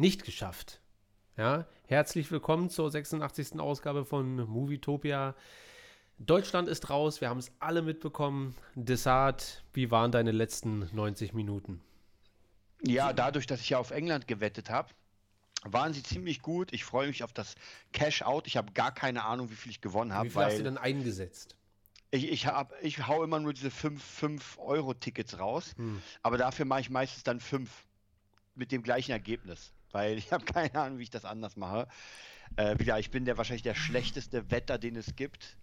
nicht geschafft. Ja, herzlich willkommen zur 86. Ausgabe von Movietopia. Deutschland ist raus, wir haben es alle mitbekommen. Desart, wie waren deine letzten 90 Minuten? Ja, dadurch, dass ich ja auf England gewettet habe, waren sie ziemlich gut. Ich freue mich auf das Cash-Out. Ich habe gar keine Ahnung, wie viel ich gewonnen habe. Wie viel hast du denn eingesetzt? Ich, ich, hab, ich hau immer nur diese 5-Euro-Tickets raus, hm. aber dafür mache ich meistens dann 5 mit dem gleichen Ergebnis, weil ich habe keine Ahnung, wie ich das anders mache. Äh, wieder, ich bin der wahrscheinlich der schlechteste Wetter, den es gibt.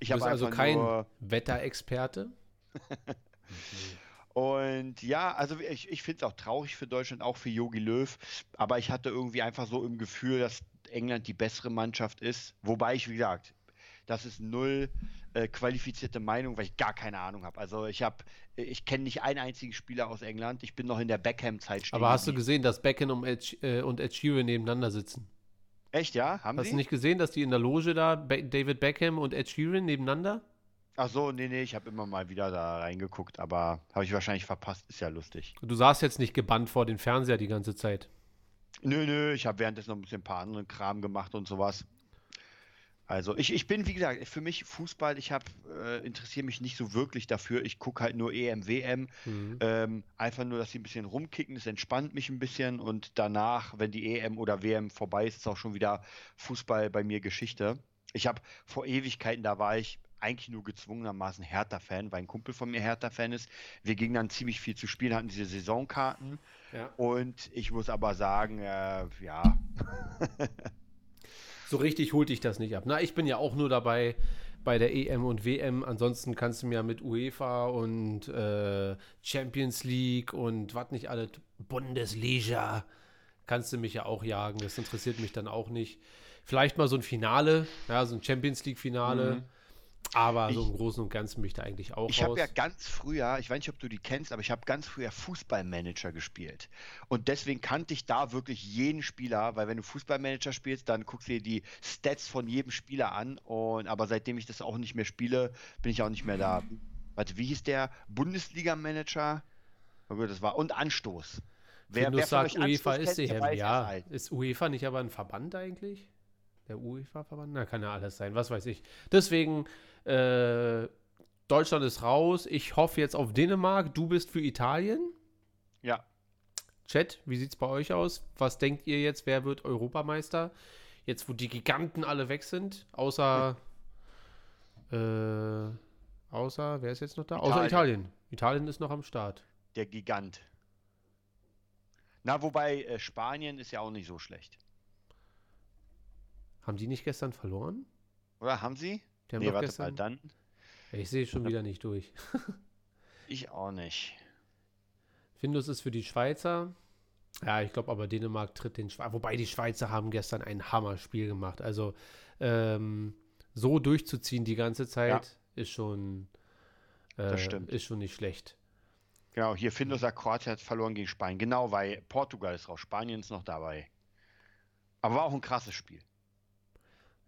Ich habe also kein Wetterexperte. Und ja, also ich, ich finde es auch traurig für Deutschland, auch für Yogi Löw. Aber ich hatte irgendwie einfach so im Gefühl, dass England die bessere Mannschaft ist. Wobei ich, wie gesagt, das ist null äh, qualifizierte Meinung, weil ich gar keine Ahnung habe. Also ich habe, ich kenne nicht einen einzigen Spieler aus England. Ich bin noch in der Beckham-Zeit. Aber hast du gesehen, dass Beckham und Ed, äh, und Ed Sheeran nebeneinander sitzen? Echt, ja? Haben hast sie? du nicht gesehen, dass die in der Loge da, Be David Beckham und Ed Sheeran nebeneinander? Ach so, nee, nee, ich habe immer mal wieder da reingeguckt, aber habe ich wahrscheinlich verpasst. Ist ja lustig. Du saßt jetzt nicht gebannt vor den Fernseher die ganze Zeit. Nö, nö, ich habe währenddessen noch ein bisschen ein paar anderen Kram gemacht und sowas. Also ich, ich bin, wie gesagt, für mich Fußball, ich habe äh, interessiere mich nicht so wirklich dafür. Ich gucke halt nur EM, WM. Mhm. Ähm, einfach nur, dass sie ein bisschen rumkicken, das entspannt mich ein bisschen und danach, wenn die EM oder WM vorbei ist, ist auch schon wieder Fußball bei mir Geschichte. Ich habe vor Ewigkeiten, da war ich eigentlich nur gezwungenermaßen Hertha-Fan, weil ein Kumpel von mir Hertha-Fan ist. Wir gingen dann ziemlich viel zu spielen, hatten diese Saisonkarten. Ja. Und ich muss aber sagen, äh, ja. so richtig holt dich das nicht ab. Na, ich bin ja auch nur dabei bei der EM und WM. Ansonsten kannst du mir mit UEFA und äh, Champions League und was nicht alle, Bundesliga, kannst du mich ja auch jagen. Das interessiert mich dann auch nicht. Vielleicht mal so ein Finale, ja, so ein Champions League-Finale. Mhm. Aber ich, so im Großen und Ganzen da eigentlich auch Ich habe ja ganz früher, ich weiß nicht, ob du die kennst, aber ich habe ganz früher Fußballmanager gespielt. Und deswegen kannte ich da wirklich jeden Spieler, weil wenn du Fußballmanager spielst, dann guckst du dir die Stats von jedem Spieler an. Und aber seitdem ich das auch nicht mehr spiele, bin ich auch nicht mehr da. Warte, wie hieß der? Bundesliga-Manager? Oh das war. Und Anstoß. Wer, wer sagt, UEFA ist kennt, EM, ja. Ist UEFA nicht aber ein Verband eigentlich? Der UEFA-Verband? Na, kann ja alles sein, was weiß ich. Deswegen äh, Deutschland ist raus. Ich hoffe jetzt auf Dänemark. Du bist für Italien. Ja. Chat, wie sieht es bei euch aus? Was denkt ihr jetzt? Wer wird Europameister? Jetzt, wo die Giganten alle weg sind, außer. Äh, außer, wer ist jetzt noch da? Italien. Außer Italien. Italien ist noch am Start. Der Gigant. Na, wobei äh, Spanien ist ja auch nicht so schlecht. Haben die nicht gestern verloren? Oder haben sie? Die haben nee, warte gestern... mal, dann. Ich sehe schon wieder nicht durch. ich auch nicht. Findus ist für die Schweizer. Ja, ich glaube aber Dänemark tritt den Schweizer. Wobei die Schweizer haben gestern ein Hammerspiel gemacht. Also ähm, so durchzuziehen die ganze Zeit ja. ist schon äh, ist schon nicht schlecht. Genau, hier Findus sagt, Kroatien hat verloren gegen Spanien. Genau, weil Portugal ist raus, Spanien ist noch dabei. Aber war auch ein krasses Spiel.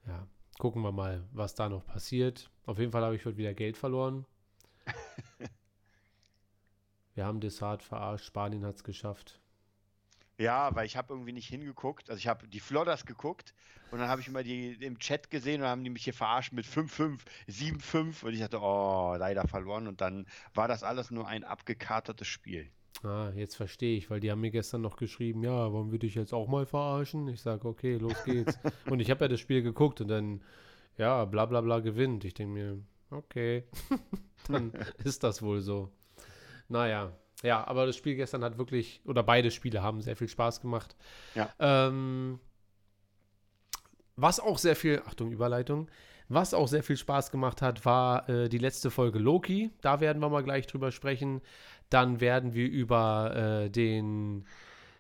Ja, gucken wir mal, was da noch passiert. Auf jeden Fall habe ich heute wieder Geld verloren. wir haben Desart verarscht, Spanien hat es geschafft. Ja, weil ich habe irgendwie nicht hingeguckt. Also ich habe die Flodders geguckt und dann habe ich immer die im Chat gesehen und haben die mich hier verarscht mit 5-5, 7-5 und ich dachte, oh, leider verloren und dann war das alles nur ein abgekatertes Spiel. Ah, jetzt verstehe ich, weil die haben mir gestern noch geschrieben, ja, wollen wir dich jetzt auch mal verarschen? Ich sage, okay, los geht's. und ich habe ja das Spiel geguckt und dann, ja, bla bla bla gewinnt. Ich denke mir, okay, dann ist das wohl so. Naja, ja, aber das Spiel gestern hat wirklich, oder beide Spiele haben sehr viel Spaß gemacht. Ja. Ähm, was auch sehr viel, Achtung, Überleitung, was auch sehr viel Spaß gemacht hat, war äh, die letzte Folge Loki. Da werden wir mal gleich drüber sprechen. Dann werden wir über äh, den,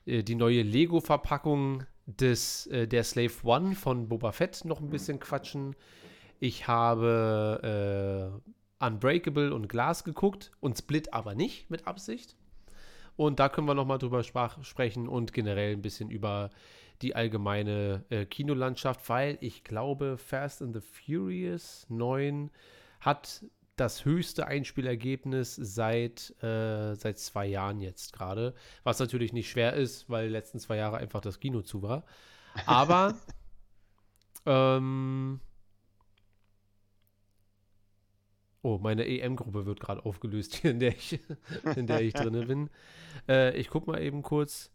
äh, die neue Lego-Verpackung des, äh, der Slave One von Boba Fett noch ein bisschen quatschen. Ich habe äh, Unbreakable und Glass geguckt und Split aber nicht mit Absicht. Und da können wir noch mal drüber sprechen und generell ein bisschen über die allgemeine äh, Kinolandschaft, weil ich glaube, Fast and the Furious 9 hat das höchste Einspielergebnis seit, äh, seit zwei Jahren jetzt gerade. Was natürlich nicht schwer ist, weil die letzten zwei Jahre einfach das Kino zu war. Aber ähm, Oh, meine EM-Gruppe wird gerade aufgelöst, in der ich, in der ich drin bin. Äh, ich guck mal eben kurz.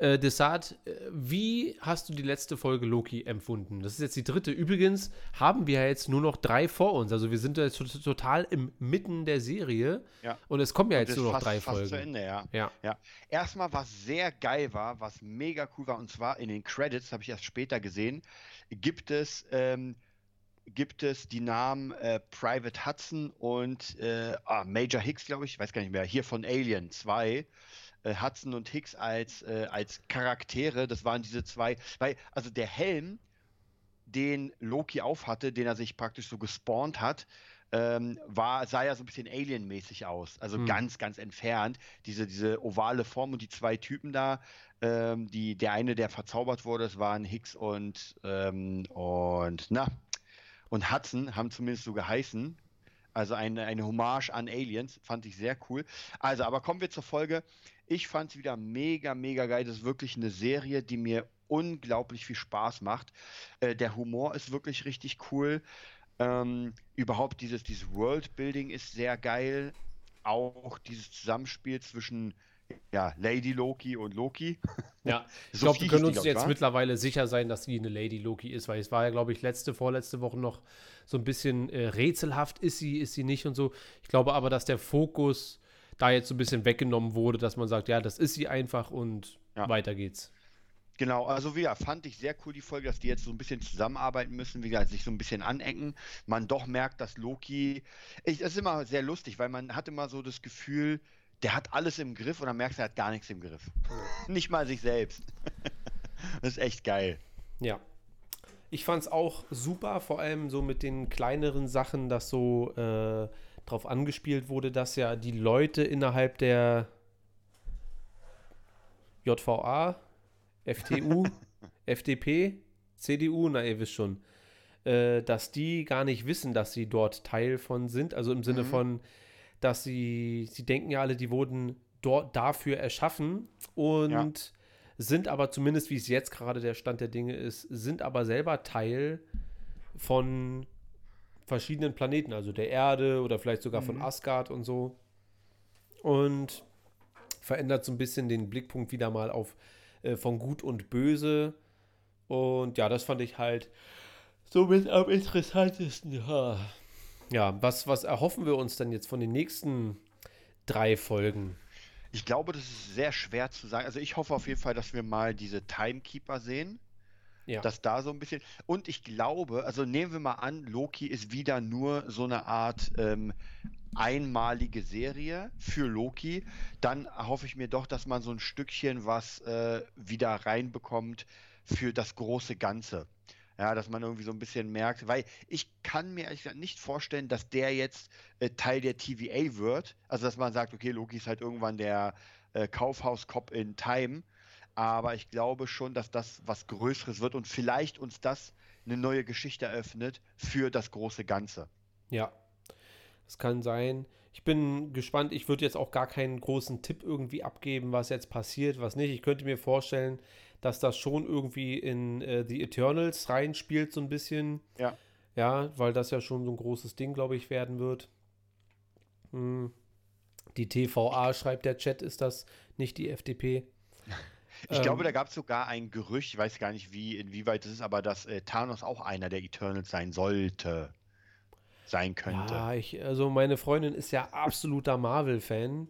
Äh, Desart, äh, wie hast du die letzte Folge Loki empfunden? Das ist jetzt die dritte. Übrigens haben wir ja jetzt nur noch drei vor uns. Also wir sind jetzt total im Mitten der Serie. Ja. Und es kommen ja jetzt nur noch fast, drei Folgen. Fast zu Ende, ja. ja. ja. Erstmal, was sehr geil war, was mega cool war, und zwar in den Credits, habe ich erst später gesehen, gibt es ähm, gibt es die Namen äh, Private Hudson und äh, ah, Major Hicks, glaube ich, weiß gar nicht mehr, hier von Alien 2. Äh, Hudson und Hicks als, äh, als Charaktere, das waren diese zwei, weil, also der Helm, den Loki aufhatte, den er sich praktisch so gespawnt hat, ähm, war, sah ja so ein bisschen alienmäßig aus. Also hm. ganz, ganz entfernt. Diese, diese ovale Form und die zwei Typen da, ähm, die, der eine, der verzaubert wurde, das waren Hicks und, ähm, und na, und Hudson haben zumindest so geheißen. Also eine, eine Hommage an Aliens, fand ich sehr cool. Also, aber kommen wir zur Folge. Ich fand es wieder mega, mega geil. Das ist wirklich eine Serie, die mir unglaublich viel Spaß macht. Äh, der Humor ist wirklich richtig cool. Ähm, überhaupt dieses, dieses Worldbuilding ist sehr geil. Auch dieses Zusammenspiel zwischen ja, Lady Loki und Loki. Ja, ich glaube, wir können uns jetzt war? mittlerweile sicher sein, dass sie eine Lady Loki ist, weil es war ja, glaube ich, letzte, vorletzte Woche noch so ein bisschen äh, rätselhaft, ist sie, ist sie nicht und so. Ich glaube aber, dass der Fokus da jetzt so ein bisschen weggenommen wurde, dass man sagt, ja, das ist sie einfach und ja. weiter geht's. Genau, also wie ja, fand ich sehr cool die Folge, dass die jetzt so ein bisschen zusammenarbeiten müssen, wie gesagt, sich so ein bisschen anecken. Man doch merkt, dass Loki, ich, das ist immer sehr lustig, weil man hat immer so das Gefühl, der hat alles im Griff und dann merkst du, er hat gar nichts im Griff. Nicht mal sich selbst. das ist echt geil. Ja. Ich fand es auch super, vor allem so mit den kleineren Sachen, dass so äh, drauf angespielt wurde, dass ja die Leute innerhalb der JVA, FTU, FDP, CDU, na ihr wisst schon, äh, dass die gar nicht wissen, dass sie dort Teil von sind. Also im Sinne mhm. von, dass sie, sie denken ja alle, die wurden dort dafür erschaffen und ja. sind aber zumindest, wie es jetzt gerade der Stand der Dinge ist, sind aber selber Teil von verschiedenen Planeten, also der Erde oder vielleicht sogar mhm. von Asgard und so. Und verändert so ein bisschen den Blickpunkt wieder mal auf äh, von Gut und Böse. Und ja, das fand ich halt somit am interessantesten. Ja ja, was, was erhoffen wir uns denn jetzt von den nächsten drei Folgen? Ich glaube, das ist sehr schwer zu sagen. Also ich hoffe auf jeden Fall, dass wir mal diese Timekeeper sehen. Ja. Dass da so ein bisschen. Und ich glaube, also nehmen wir mal an, Loki ist wieder nur so eine Art ähm, einmalige Serie für Loki. Dann hoffe ich mir doch, dass man so ein Stückchen was äh, wieder reinbekommt für das große Ganze. Ja, dass man irgendwie so ein bisschen merkt, weil ich kann mir ehrlich gesagt nicht vorstellen, dass der jetzt äh, Teil der TVA wird. Also, dass man sagt, okay, Loki ist halt irgendwann der äh, Kaufhaus-Cop in Time. Aber ich glaube schon, dass das was Größeres wird und vielleicht uns das eine neue Geschichte eröffnet für das große Ganze. Ja, das kann sein. Ich bin gespannt. Ich würde jetzt auch gar keinen großen Tipp irgendwie abgeben, was jetzt passiert, was nicht. Ich könnte mir vorstellen, dass das schon irgendwie in äh, The Eternals reinspielt, so ein bisschen. Ja. Ja, weil das ja schon so ein großes Ding, glaube ich, werden wird. Hm. Die TVA, schreibt der Chat, ist das nicht die FDP. Ich ähm, glaube, da gab es sogar ein Gerücht, ich weiß gar nicht, wie, inwieweit es ist, aber dass äh, Thanos auch einer der Eternals sein sollte. Sein könnte. Ja, ich, also meine Freundin ist ja absoluter Marvel-Fan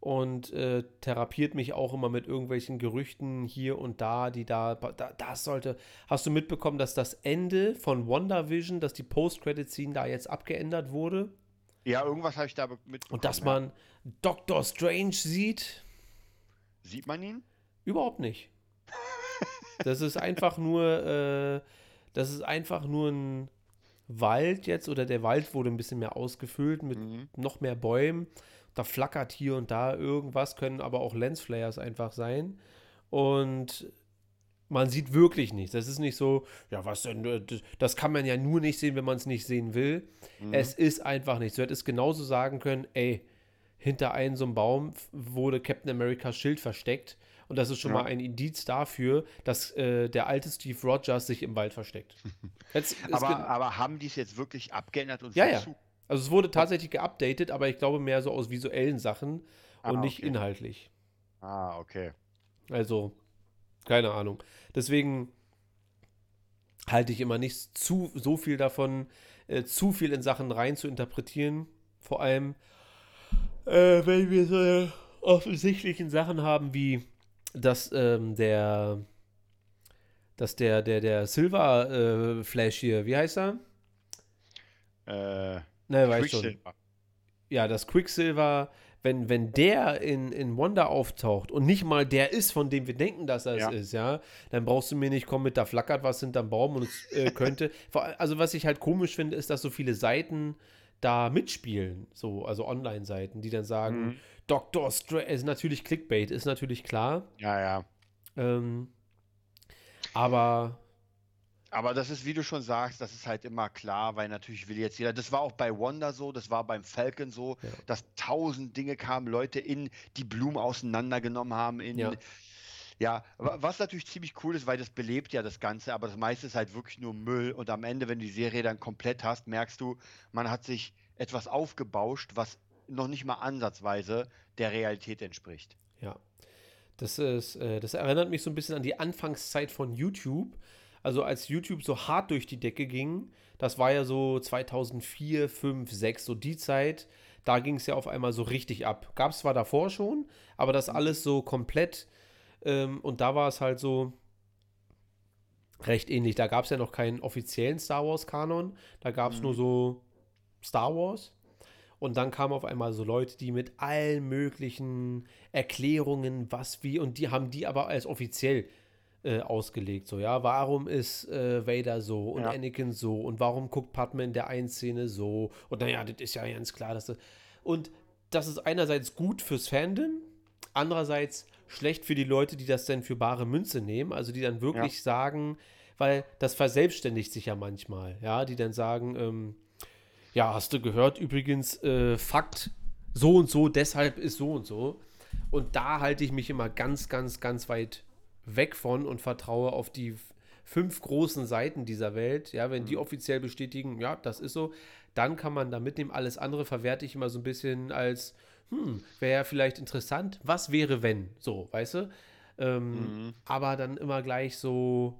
und äh, therapiert mich auch immer mit irgendwelchen Gerüchten hier und da, die da, da, das sollte. Hast du mitbekommen, dass das Ende von WandaVision, dass die Post-Credit-Scene da jetzt abgeändert wurde? Ja, irgendwas habe ich da mitbekommen. Und dass man Doctor Strange sieht. Sieht man ihn? Überhaupt nicht. das ist einfach nur, äh, das ist einfach nur ein Wald jetzt, oder der Wald wurde ein bisschen mehr ausgefüllt mit mhm. noch mehr Bäumen da flackert hier und da irgendwas, können aber auch Lensflares einfach sein. Und Man sieht wirklich nichts. Das ist nicht so, ja, was denn, äh, das kann man ja nur nicht sehen, wenn man es nicht sehen will. Mhm. Es ist einfach nicht. Du hättest genauso sagen können, ey, hinter einem so einem Baum wurde Captain Americas Schild versteckt. Und das ist schon ja. mal ein Indiz dafür, dass äh, der alte Steve Rogers sich im Wald versteckt. Jetzt, aber, aber, haben die es jetzt wirklich abgeändert und ja, ja. Also es wurde tatsächlich geupdatet, aber ich glaube mehr so aus visuellen Sachen ah, und nicht okay. inhaltlich. Ah, okay. Also, keine Ahnung. Deswegen halte ich immer nicht zu so viel davon, äh, zu viel in Sachen rein zu interpretieren. Vor allem, äh, wenn wir so offensichtlichen Sachen haben wie, dass ähm, der, dass der, der, der Silver äh, Flash hier, wie heißt er? Äh, ne, weißt schon. Ja, das Quicksilver wenn, wenn der in, in Wanda auftaucht und nicht mal der ist, von dem wir denken, dass er es ja. ist, ja, dann brauchst du mir nicht kommen mit, da flackert was hinterm Baum und es äh, könnte. also, was ich halt komisch finde, ist, dass so viele Seiten da mitspielen, so, also Online-Seiten, die dann sagen, mhm. Dr. Strange, ist natürlich Clickbait, ist natürlich klar. Ja, ja. Ähm, aber aber das ist, wie du schon sagst, das ist halt immer klar, weil natürlich will jetzt jeder. Das war auch bei Wanda so, das war beim Falcon so, ja. dass tausend Dinge kamen, Leute in die Blumen auseinandergenommen haben, in. Ja. Ja, was natürlich ziemlich cool ist, weil das belebt ja das Ganze, aber das meiste ist halt wirklich nur Müll und am Ende, wenn du die Serie dann komplett hast, merkst du, man hat sich etwas aufgebauscht, was noch nicht mal ansatzweise der Realität entspricht. Ja. Das ist, äh, das erinnert mich so ein bisschen an die Anfangszeit von YouTube, also als YouTube so hart durch die Decke ging, das war ja so 2004, 5, 6, so die Zeit, da ging es ja auf einmal so richtig ab. Gab es zwar davor schon, aber das alles so komplett ähm, und da war es halt so recht ähnlich. Da gab es ja noch keinen offiziellen Star Wars-Kanon, da gab es mhm. nur so Star Wars. Und dann kamen auf einmal so Leute, die mit allen möglichen Erklärungen, was wie, und die haben die aber als offiziell äh, ausgelegt. So, ja, warum ist äh, Vader so und ja. Anakin so und warum guckt Padme in der einen Szene so? Und naja, das ist ja ganz klar, dass das. Und das ist einerseits gut fürs Fandom, andererseits schlecht für die Leute, die das dann für bare Münze nehmen, also die dann wirklich ja. sagen, weil das verselbstständigt sich ja manchmal, ja, die dann sagen, ähm, ja, hast du gehört, übrigens, äh, Fakt, so und so, deshalb ist so und so. Und da halte ich mich immer ganz, ganz, ganz weit weg von und vertraue auf die fünf großen Seiten dieser Welt. Ja, wenn die mhm. offiziell bestätigen, ja, das ist so, dann kann man da mitnehmen. Alles andere verwerte ich immer so ein bisschen als, hm, wäre ja vielleicht interessant. Was wäre, wenn? So, weißt du? Ähm, mhm. Aber dann immer gleich so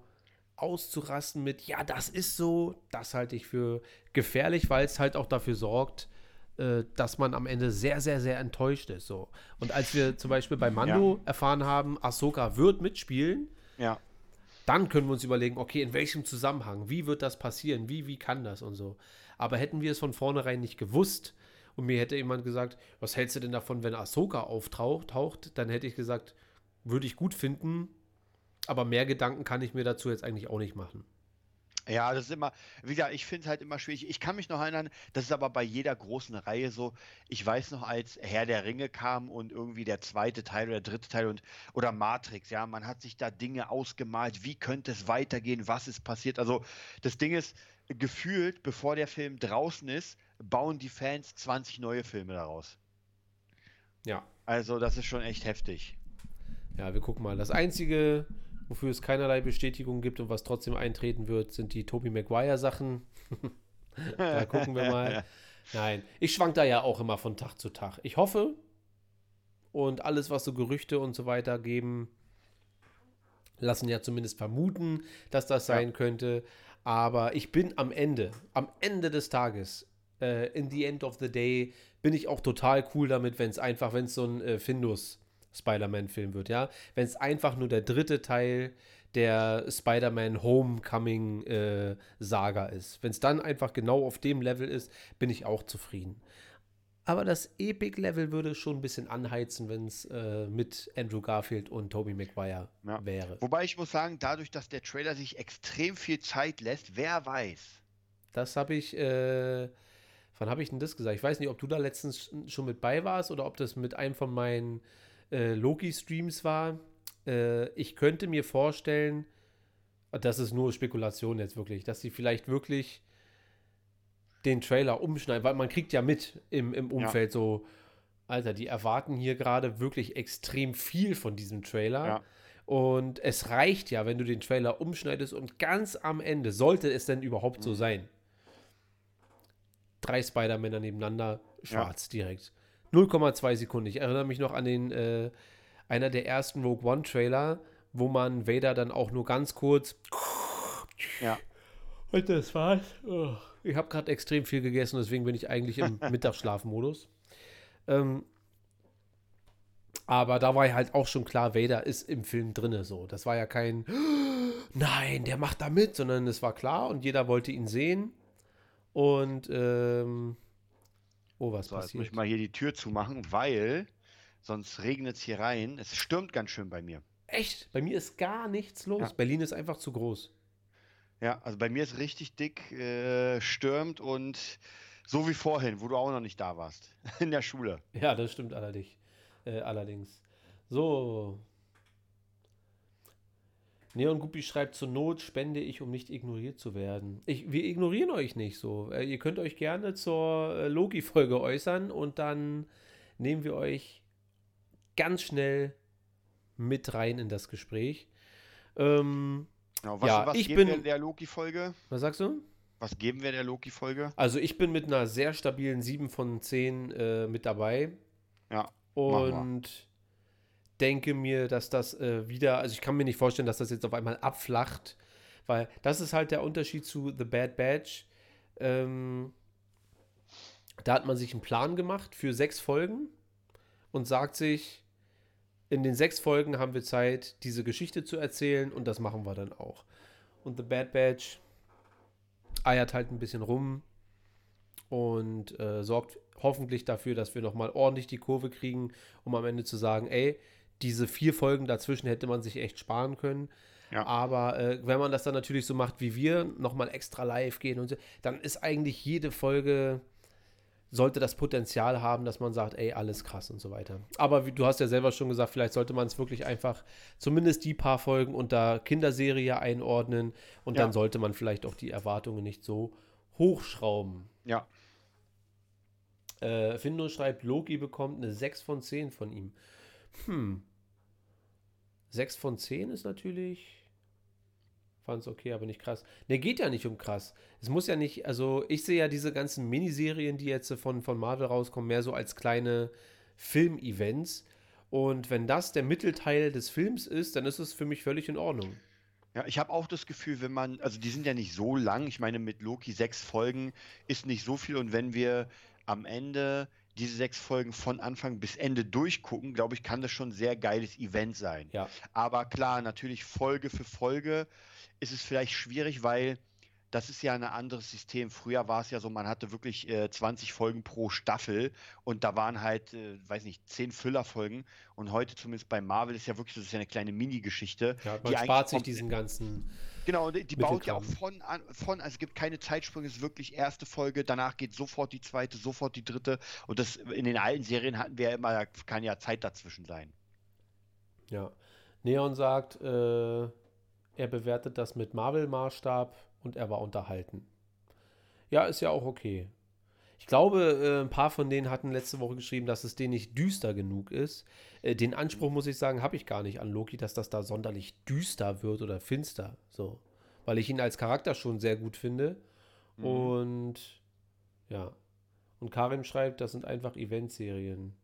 auszurasten mit, ja, das ist so, das halte ich für gefährlich, weil es halt auch dafür sorgt, äh, dass man am Ende sehr, sehr, sehr enttäuscht ist. So. Und als wir zum Beispiel bei Mando ja. erfahren haben, Ahsoka wird mitspielen, ja. dann können wir uns überlegen, okay, in welchem Zusammenhang, wie wird das passieren, wie, wie kann das und so. Aber hätten wir es von vornherein nicht gewusst und mir hätte jemand gesagt, was hältst du denn davon, wenn Ahsoka auftaucht, dann hätte ich gesagt, würde ich gut finden, aber mehr Gedanken kann ich mir dazu jetzt eigentlich auch nicht machen. Ja, das ist immer, wie gesagt, ich finde es halt immer schwierig. Ich kann mich noch erinnern, das ist aber bei jeder großen Reihe so. Ich weiß noch, als Herr der Ringe kam und irgendwie der zweite Teil oder der dritte Teil und oder Matrix, ja, man hat sich da Dinge ausgemalt, wie könnte es weitergehen, was ist passiert. Also das Ding ist, gefühlt, bevor der Film draußen ist, bauen die Fans 20 neue Filme daraus. Ja. Also, das ist schon echt heftig. Ja, wir gucken mal. Das einzige Wofür es keinerlei Bestätigung gibt und was trotzdem eintreten wird, sind die Tobey Maguire-Sachen. da gucken wir mal. Nein, ich schwank da ja auch immer von Tag zu Tag. Ich hoffe und alles, was so Gerüchte und so weiter geben, lassen ja zumindest vermuten, dass das sein ja. könnte. Aber ich bin am Ende, am Ende des Tages, äh, in the end of the day, bin ich auch total cool damit, wenn es einfach, wenn es so ein äh, Findus Spider-Man-Film wird, ja. Wenn es einfach nur der dritte Teil der Spider-Man Homecoming-Saga äh, ist. Wenn es dann einfach genau auf dem Level ist, bin ich auch zufrieden. Aber das Epic-Level würde schon ein bisschen anheizen, wenn es äh, mit Andrew Garfield und Tobey Maguire ja. wäre. Wobei ich muss sagen, dadurch, dass der Trailer sich extrem viel Zeit lässt, wer weiß. Das habe ich, äh, wann habe ich denn das gesagt? Ich weiß nicht, ob du da letztens schon mit bei warst oder ob das mit einem von meinen äh, Loki-Streams war. Äh, ich könnte mir vorstellen, das ist nur Spekulation jetzt wirklich, dass sie vielleicht wirklich den Trailer umschneiden, weil man kriegt ja mit im, im Umfeld ja. so, Alter, die erwarten hier gerade wirklich extrem viel von diesem Trailer. Ja. Und es reicht ja, wenn du den Trailer umschneidest und ganz am Ende, sollte es denn überhaupt mhm. so sein, drei Spider-Männer nebeneinander, schwarz ja. direkt. 0,2 Sekunden. Ich erinnere mich noch an den, äh, einer der ersten Rogue One-Trailer, wo man Vader dann auch nur ganz kurz. Ja. Und das war's. Oh. Ich habe gerade extrem viel gegessen, deswegen bin ich eigentlich im Mittagsschlafmodus. Ähm, aber da war ja halt auch schon klar, Vader ist im Film drinne so. Das war ja kein Nein, der macht da mit, sondern es war klar und jeder wollte ihn sehen. Und ähm, oh, was so, passiert? Jetzt muss ich mal hier die Tür zumachen, weil sonst regnet es hier rein. Es stürmt ganz schön bei mir. Echt? Bei mir ist gar nichts los. Ja. Berlin ist einfach zu groß. Ja, also bei mir ist richtig dick äh, stürmt und so wie vorhin, wo du auch noch nicht da warst. In der Schule. Ja, das stimmt allerdings. Äh, allerdings. So. Neon Guppi schreibt, zur Not spende ich, um nicht ignoriert zu werden. Ich, wir ignorieren euch nicht so. Äh, ihr könnt euch gerne zur äh, Loki-Folge äußern und dann nehmen wir euch ganz schnell mit rein in das Gespräch. Ähm, genau, was, ja, was ich bin der Loki-Folge? Was sagst du? Was geben wir der Loki-Folge? Also ich bin mit einer sehr stabilen 7 von 10 äh, mit dabei. Ja. Und denke mir, dass das äh, wieder, also ich kann mir nicht vorstellen, dass das jetzt auf einmal abflacht, weil das ist halt der Unterschied zu The Bad Batch. Ähm, da hat man sich einen Plan gemacht für sechs Folgen und sagt sich, in den sechs Folgen haben wir Zeit, diese Geschichte zu erzählen und das machen wir dann auch. Und The Bad Batch eiert halt ein bisschen rum und äh, sorgt hoffentlich dafür, dass wir nochmal ordentlich die Kurve kriegen, um am Ende zu sagen, ey, diese vier Folgen dazwischen hätte man sich echt sparen können. Ja. Aber äh, wenn man das dann natürlich so macht wie wir, nochmal extra live gehen und so, dann ist eigentlich jede Folge sollte das Potenzial haben, dass man sagt, ey, alles krass und so weiter. Aber wie, du hast ja selber schon gesagt, vielleicht sollte man es wirklich einfach zumindest die paar Folgen unter Kinderserie einordnen und ja. dann sollte man vielleicht auch die Erwartungen nicht so hochschrauben. Ja. Äh, Findo schreibt, Loki bekommt eine 6 von 10 von ihm. Hm. 6 von 10 ist natürlich fand es okay, aber nicht krass. Ne, geht ja nicht um krass. Es muss ja nicht, also ich sehe ja diese ganzen Miniserien, die jetzt von, von Marvel rauskommen, mehr so als kleine Filmevents. Und wenn das der Mittelteil des Films ist, dann ist es für mich völlig in Ordnung. Ja, ich habe auch das Gefühl, wenn man, also die sind ja nicht so lang. Ich meine, mit Loki sechs Folgen ist nicht so viel. Und wenn wir am Ende diese sechs Folgen von Anfang bis Ende durchgucken, glaube ich, kann das schon ein sehr geiles Event sein. Ja. Aber klar, natürlich Folge für Folge ist es vielleicht schwierig, weil das ist ja ein anderes System. Früher war es ja so, man hatte wirklich äh, 20 Folgen pro Staffel und da waren halt, äh, weiß nicht, 10 Füllerfolgen. Und heute zumindest bei Marvel ist ja wirklich, das ist ja eine kleine Mini-Geschichte. Ja, man spart sich diesen ganzen. Genau, die, die baut ja auch von, an, von, also es gibt keine Zeitsprünge, es ist wirklich erste Folge, danach geht sofort die zweite, sofort die dritte. Und das in den alten Serien hatten wir ja immer, da kann ja Zeit dazwischen sein. Ja. Neon sagt, äh, er bewertet das mit Marvel-Maßstab und er war unterhalten. Ja, ist ja auch okay. Ich glaube, äh, ein paar von denen hatten letzte Woche geschrieben, dass es denen nicht düster genug ist. Äh, den Anspruch, muss ich sagen, habe ich gar nicht an Loki, dass das da sonderlich düster wird oder finster. So. Weil ich ihn als Charakter schon sehr gut finde. Mhm. Und ja. Und Karim schreibt, das sind einfach Eventserien.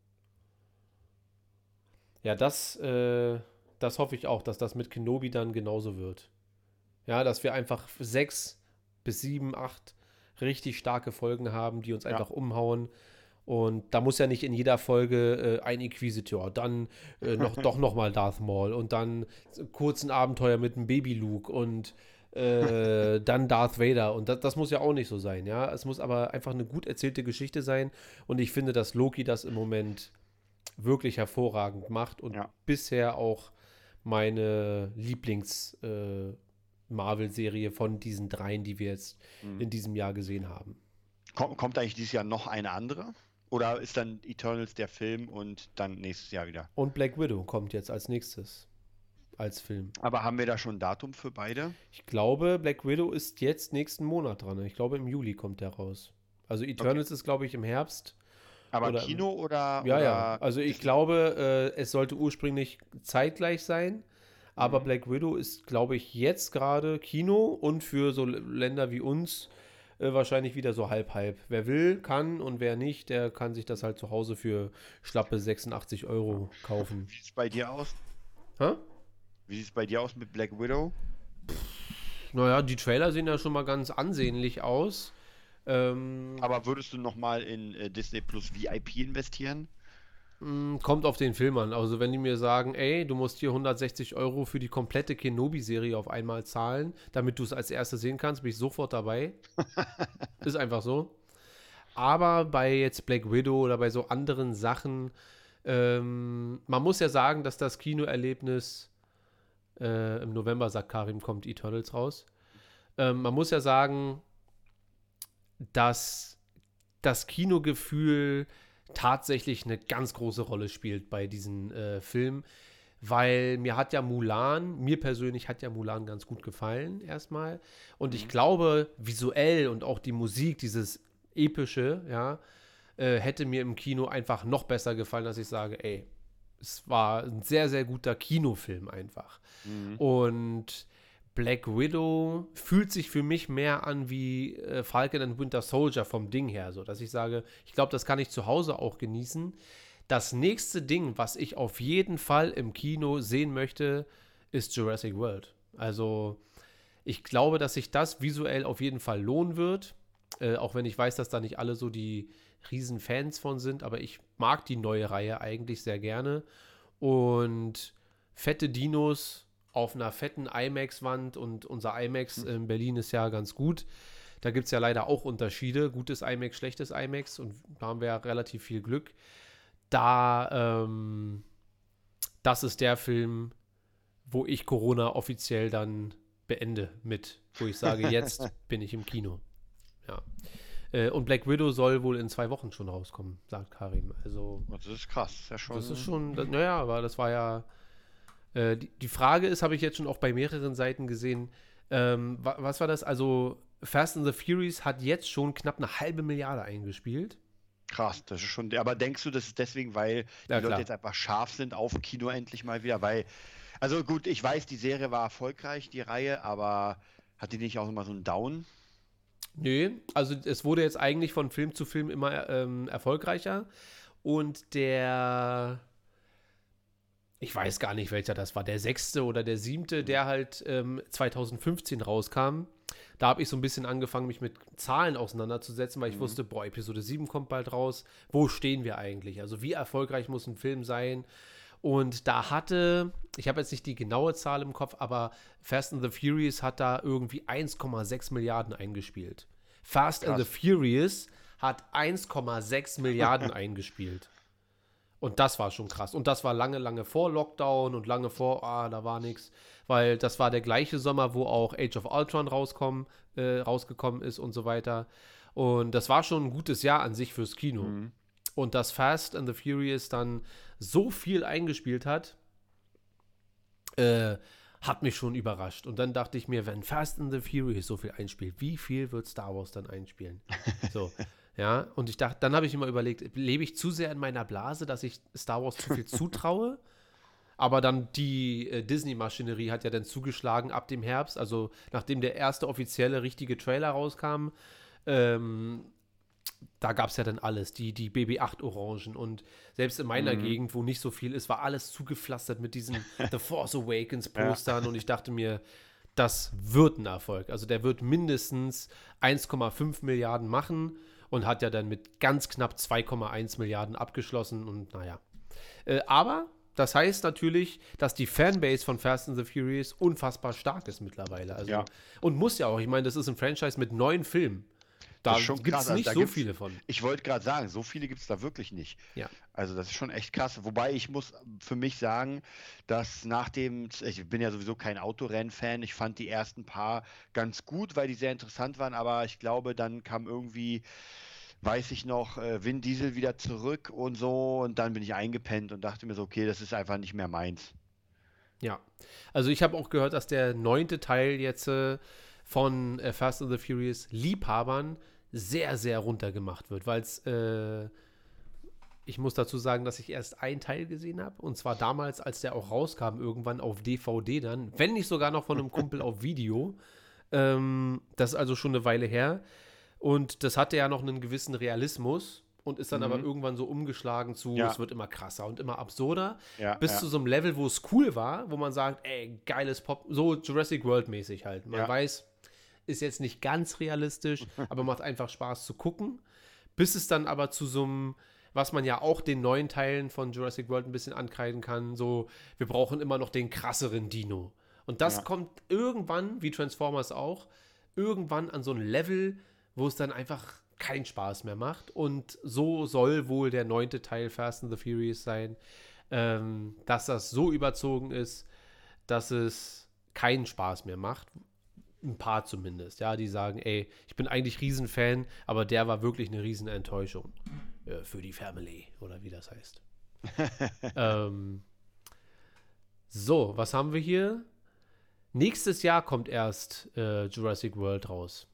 Ja, das, äh, das hoffe ich auch, dass das mit Kenobi dann genauso wird. Ja, dass wir einfach sechs bis sieben, acht richtig starke Folgen haben, die uns einfach ja. umhauen. Und da muss ja nicht in jeder Folge äh, ein Inquisitor, dann äh, noch, doch nochmal Darth Maul und dann kurzen Abenteuer mit einem Baby Luke und äh, dann Darth Vader. Und das, das, muss ja auch nicht so sein, ja. Es muss aber einfach eine gut erzählte Geschichte sein. Und ich finde, dass Loki das im Moment wirklich hervorragend macht und ja. bisher auch meine Lieblings- äh, von diesen dreien, die wir jetzt mhm. in diesem Jahr gesehen haben. Kommt, kommt eigentlich dieses Jahr noch eine andere? Oder ist dann Eternals der Film und dann nächstes Jahr wieder? Und Black Widow kommt jetzt als nächstes. als Film. Aber haben wir da schon ein Datum für beide? Ich glaube, Black Widow ist jetzt nächsten Monat dran. Ich glaube, im Juli kommt der raus. Also Eternals okay. ist, glaube ich, im Herbst. Aber oder Kino oder? Ja, oder ja. Also ich glaube, äh, es sollte ursprünglich zeitgleich sein. Aber mhm. Black Widow ist, glaube ich, jetzt gerade Kino und für so Länder wie uns äh, wahrscheinlich wieder so halb-halb. Wer will, kann und wer nicht, der kann sich das halt zu Hause für schlappe 86 Euro kaufen. Wie sieht es bei dir aus? Hä? Wie sieht es bei dir aus mit Black Widow? Naja, die Trailer sehen ja schon mal ganz ansehnlich aus. Ähm, Aber würdest du nochmal in äh, Disney Plus VIP investieren? Mm, kommt auf den Film an. Also, wenn die mir sagen, ey, du musst hier 160 Euro für die komplette Kenobi-Serie auf einmal zahlen, damit du es als Erste sehen kannst, bin ich sofort dabei. Ist einfach so. Aber bei jetzt Black Widow oder bei so anderen Sachen, ähm, man muss ja sagen, dass das Kinoerlebnis äh, im November, sagt Karim, kommt Eternals raus. Ähm, man muss ja sagen, dass das Kinogefühl tatsächlich eine ganz große Rolle spielt bei diesen äh, Filmen, weil mir hat ja Mulan, mir persönlich hat ja Mulan ganz gut gefallen erstmal und ich mhm. glaube visuell und auch die Musik, dieses epische, ja, äh, hätte mir im Kino einfach noch besser gefallen, dass ich sage, ey, es war ein sehr, sehr guter Kinofilm einfach. Mhm. Und Black Widow fühlt sich für mich mehr an wie äh, Falcon and Winter Soldier vom Ding her, so dass ich sage, ich glaube, das kann ich zu Hause auch genießen. Das nächste Ding, was ich auf jeden Fall im Kino sehen möchte, ist Jurassic World. Also ich glaube, dass sich das visuell auf jeden Fall lohnen wird, äh, auch wenn ich weiß, dass da nicht alle so die riesen Fans von sind, aber ich mag die neue Reihe eigentlich sehr gerne und fette Dinos auf einer fetten IMAX-Wand und unser IMAX hm. in Berlin ist ja ganz gut. Da gibt es ja leider auch Unterschiede. Gutes IMAX, schlechtes IMAX und da haben wir ja relativ viel Glück. Da, ähm, das ist der Film, wo ich Corona offiziell dann beende mit, wo ich sage, jetzt bin ich im Kino. Ja. Äh, und Black Widow soll wohl in zwei Wochen schon rauskommen, sagt Karim. Also. Das ist krass, das ja schon. Das ist schon, naja, aber das war ja äh, die, die, Frage ist, habe ich jetzt schon auch bei mehreren Seiten gesehen, ähm, wa was war das? Also Fast and the Furious hat jetzt schon knapp eine halbe Milliarde eingespielt. Krass, das ist schon. Aber denkst du, das ist deswegen, weil die ja, Leute jetzt einfach scharf sind auf Kino endlich mal wieder? Weil, also gut, ich weiß, die Serie war erfolgreich, die Reihe, aber hat die nicht auch immer so einen Down? Nö, also es wurde jetzt eigentlich von Film zu Film immer ähm, erfolgreicher. Und der ich weiß gar nicht, welcher das war, der sechste oder der siebte, der halt ähm, 2015 rauskam. Da habe ich so ein bisschen angefangen, mich mit Zahlen auseinanderzusetzen, weil ich mhm. wusste, boah, Episode 7 kommt bald raus. Wo stehen wir eigentlich? Also wie erfolgreich muss ein Film sein? Und da hatte, ich habe jetzt nicht die genaue Zahl im Kopf, aber Fast and the Furious hat da irgendwie 1,6 Milliarden eingespielt. Fast Krass. and the Furious hat 1,6 Milliarden eingespielt. Und das war schon krass. Und das war lange, lange vor Lockdown und lange vor, ah, da war nichts. Weil das war der gleiche Sommer, wo auch Age of Ultron rauskommen, äh, rausgekommen ist und so weiter. Und das war schon ein gutes Jahr an sich fürs Kino. Mhm. Und dass Fast and the Furious dann so viel eingespielt hat, äh, hat mich schon überrascht. Und dann dachte ich mir, wenn Fast and the Furious so viel einspielt, wie viel wird Star Wars dann einspielen? So. Ja, und ich dachte, dann habe ich immer überlegt, lebe ich zu sehr in meiner Blase, dass ich Star Wars zu viel zutraue? Aber dann die äh, Disney-Maschinerie hat ja dann zugeschlagen ab dem Herbst, also nachdem der erste offizielle richtige Trailer rauskam, ähm, da gab es ja dann alles, die, die BB-8-Orangen und selbst in meiner mhm. Gegend, wo nicht so viel ist, war alles zugepflastert mit diesen The Force Awakens-Postern ja. und ich dachte mir, das wird ein Erfolg. Also der wird mindestens 1,5 Milliarden machen und hat ja dann mit ganz knapp 2,1 Milliarden abgeschlossen und naja. Äh, aber das heißt natürlich, dass die Fanbase von Fast and the Furious unfassbar stark ist mittlerweile. Also, ja. Und muss ja auch. Ich meine, das ist ein Franchise mit neun Filmen. Da gibt es also nicht also, so viele von. Ich wollte gerade sagen, so viele gibt es da wirklich nicht. Ja. Also das ist schon echt krass. Wobei ich muss für mich sagen, dass nach dem, ich bin ja sowieso kein Autorennfan, ich fand die ersten paar ganz gut, weil die sehr interessant waren, aber ich glaube, dann kam irgendwie weiß ich noch, äh, Vin Diesel wieder zurück und so und dann bin ich eingepennt und dachte mir so, okay, das ist einfach nicht mehr meins. Ja. Also ich habe auch gehört, dass der neunte Teil jetzt äh, von äh, Fast and the Furious Liebhabern sehr, sehr runtergemacht wird, weil es äh, ich muss dazu sagen, dass ich erst einen Teil gesehen habe. Und zwar damals, als der auch rauskam, irgendwann auf DVD dann. Wenn nicht sogar noch von einem Kumpel auf Video. Ähm, das ist also schon eine Weile her. Und das hatte ja noch einen gewissen Realismus und ist dann mhm. aber irgendwann so umgeschlagen zu, ja. es wird immer krasser und immer absurder, ja, bis ja. zu so einem Level, wo es cool war, wo man sagt, ey, geiles Pop, so Jurassic World mäßig halt. Man weiß, ist jetzt nicht ganz realistisch, aber macht einfach Spaß zu gucken, bis es dann aber zu so einem, was man ja auch den neuen Teilen von Jurassic World ein bisschen ankreiden kann, so, wir brauchen immer noch den krasseren Dino. Und das kommt irgendwann, wie Transformers auch, irgendwann an so ein Level, wo es dann einfach keinen Spaß mehr macht. Und so soll wohl der neunte Teil Fast and the Furious sein, ähm, dass das so überzogen ist, dass es keinen Spaß mehr macht. Ein paar zumindest, ja, die sagen, ey, ich bin eigentlich Riesenfan, aber der war wirklich eine Riesenenttäuschung äh, für die Family oder wie das heißt. ähm, so, was haben wir hier? Nächstes Jahr kommt erst äh, Jurassic World raus.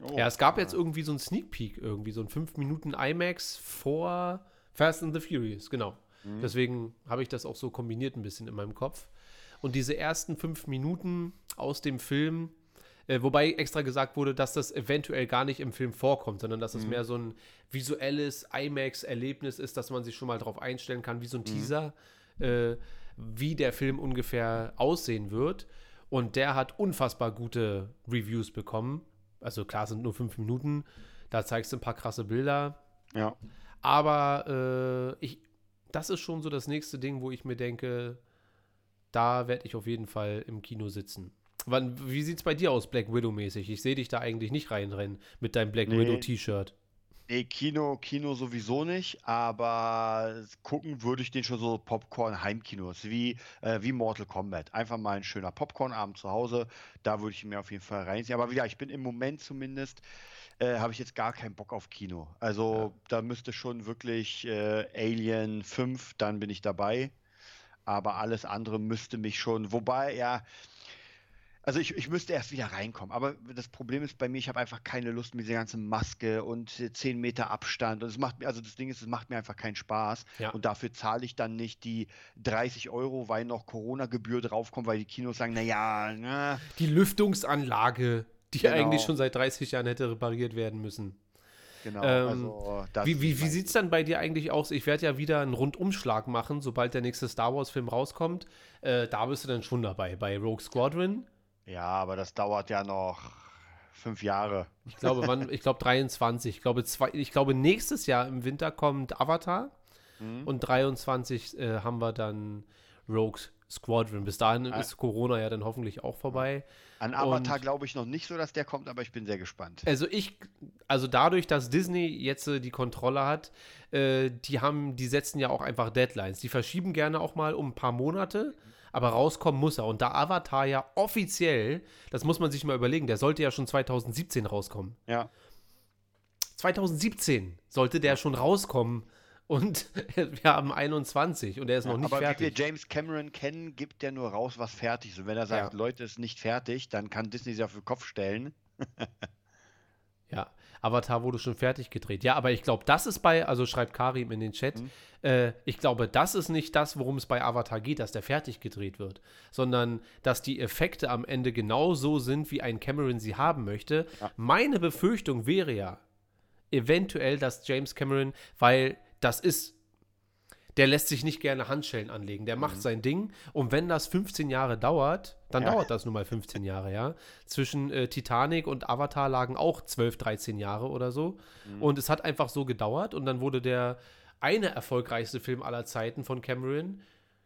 Oh, ja, es gab jetzt irgendwie so ein Sneak Peek, irgendwie so ein 5 Minuten IMAX vor Fast and the Furious, genau. Mhm. Deswegen habe ich das auch so kombiniert ein bisschen in meinem Kopf. Und diese ersten fünf Minuten aus dem Film, äh, wobei extra gesagt wurde, dass das eventuell gar nicht im Film vorkommt, sondern dass es mhm. mehr so ein visuelles IMAX-Erlebnis ist, dass man sich schon mal darauf einstellen kann, wie so ein mhm. Teaser, äh, wie der Film ungefähr aussehen wird. Und der hat unfassbar gute Reviews bekommen. Also klar, sind nur fünf Minuten. Da zeigst du ein paar krasse Bilder. Ja. Aber äh, ich, das ist schon so das nächste Ding, wo ich mir denke, da werde ich auf jeden Fall im Kino sitzen. Wann, wie sieht es bei dir aus, Black Widow-mäßig? Ich sehe dich da eigentlich nicht reinrennen mit deinem Black nee. Widow-T-Shirt. Nee, Kino, Kino sowieso nicht, aber gucken würde ich den schon so Popcorn-Heimkinos, wie, äh, wie Mortal Kombat. Einfach mal ein schöner Popcorn-Abend zu Hause, da würde ich mir auf jeden Fall reinziehen. Aber wieder, ich bin im Moment zumindest, äh, habe ich jetzt gar keinen Bock auf Kino. Also ja. da müsste schon wirklich äh, Alien 5, dann bin ich dabei. Aber alles andere müsste mich schon, wobei, ja, also ich, ich müsste erst wieder reinkommen. Aber das Problem ist bei mir, ich habe einfach keine Lust mit dieser ganzen Maske und 10 Meter Abstand. Und es macht mir, also das Ding ist, es macht mir einfach keinen Spaß. Ja. Und dafür zahle ich dann nicht die 30 Euro, weil noch Corona-Gebühr draufkommt, weil die Kinos sagen, naja, na. Die Lüftungsanlage, die genau. eigentlich schon seit 30 Jahren hätte repariert werden müssen. Genau. Ähm, also wie wie, wie sieht es dann bei dir eigentlich aus? Ich werde ja wieder einen Rundumschlag machen, sobald der nächste Star Wars-Film rauskommt. Äh, da bist du dann schon dabei. Bei Rogue Squadron ja, aber das dauert ja noch fünf Jahre. Ich glaube, wann, ich glaube 23. Ich glaube, zwei, ich glaube, nächstes Jahr im Winter kommt Avatar mhm. und 23 äh, haben wir dann Rogue Squadron. Bis dahin ah. ist Corona ja dann hoffentlich auch vorbei. An Avatar glaube ich noch nicht so, dass der kommt, aber ich bin sehr gespannt. Also ich, also dadurch, dass Disney jetzt äh, die Kontrolle hat, äh, die haben, die setzen ja auch einfach Deadlines. Die verschieben gerne auch mal um ein paar Monate. Mhm aber rauskommen muss er. Und da Avatar ja offiziell, das muss man sich mal überlegen, der sollte ja schon 2017 rauskommen. Ja. 2017 sollte der schon rauskommen. Und wir haben 21 und er ist ja, noch nicht aber fertig. Aber wie wir James Cameron kennen, gibt der nur raus, was fertig ist. Und wenn er sagt, ja. Leute, ist nicht fertig, dann kann Disney sich auf den Kopf stellen. Avatar wurde schon fertig gedreht. Ja, aber ich glaube, das ist bei, also schreibt Karim in den Chat, mhm. äh, ich glaube, das ist nicht das, worum es bei Avatar geht, dass der fertig gedreht wird, sondern dass die Effekte am Ende genau so sind, wie ein Cameron sie haben möchte. Ja. Meine Befürchtung wäre ja eventuell, dass James Cameron, weil das ist der lässt sich nicht gerne Handschellen anlegen. Der macht mhm. sein Ding. Und wenn das 15 Jahre dauert, dann ja. dauert das nun mal 15 Jahre, ja. Zwischen äh, Titanic und Avatar lagen auch 12, 13 Jahre oder so. Mhm. Und es hat einfach so gedauert. Und dann wurde der eine erfolgreichste Film aller Zeiten von Cameron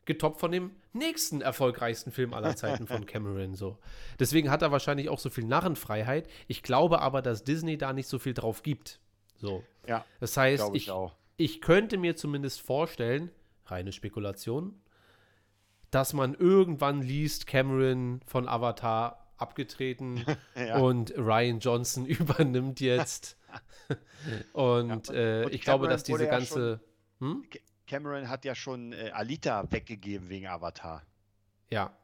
getoppt von dem nächsten erfolgreichsten Film aller Zeiten von Cameron. So. Deswegen hat er wahrscheinlich auch so viel Narrenfreiheit. Ich glaube aber, dass Disney da nicht so viel drauf gibt. So. Ja. Das heißt, ich, ich, ich könnte mir zumindest vorstellen, reine Spekulation, dass man irgendwann liest, Cameron von Avatar abgetreten ja. und Ryan Johnson übernimmt jetzt. und, ja, äh, und ich glaube, dass diese ganze. Ja hm? Cameron hat ja schon äh, Alita weggegeben wegen Avatar. Ja,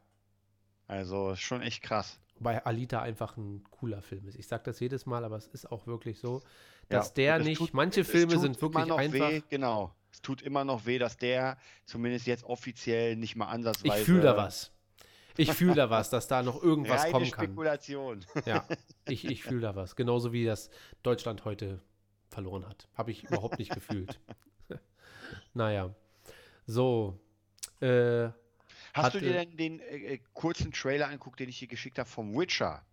Also schon echt krass. Wobei Alita einfach ein cooler Film ist. Ich sage das jedes Mal, aber es ist auch wirklich so, dass ja, der nicht, tut, manche Filme sind wirklich einfach. Weh, genau. Es tut immer noch weh, dass der zumindest jetzt offiziell nicht mal ansatzweise. Ich fühle da was. Ich fühle da was, dass da noch irgendwas Reine kommen kann. Spekulation. Ja, ich, ich fühle da was. Genauso wie das Deutschland heute verloren hat. Habe ich überhaupt nicht gefühlt. naja. So. Äh, Hast hatte, du dir denn den äh, äh, kurzen Trailer angeguckt, den ich dir geschickt habe vom Witcher?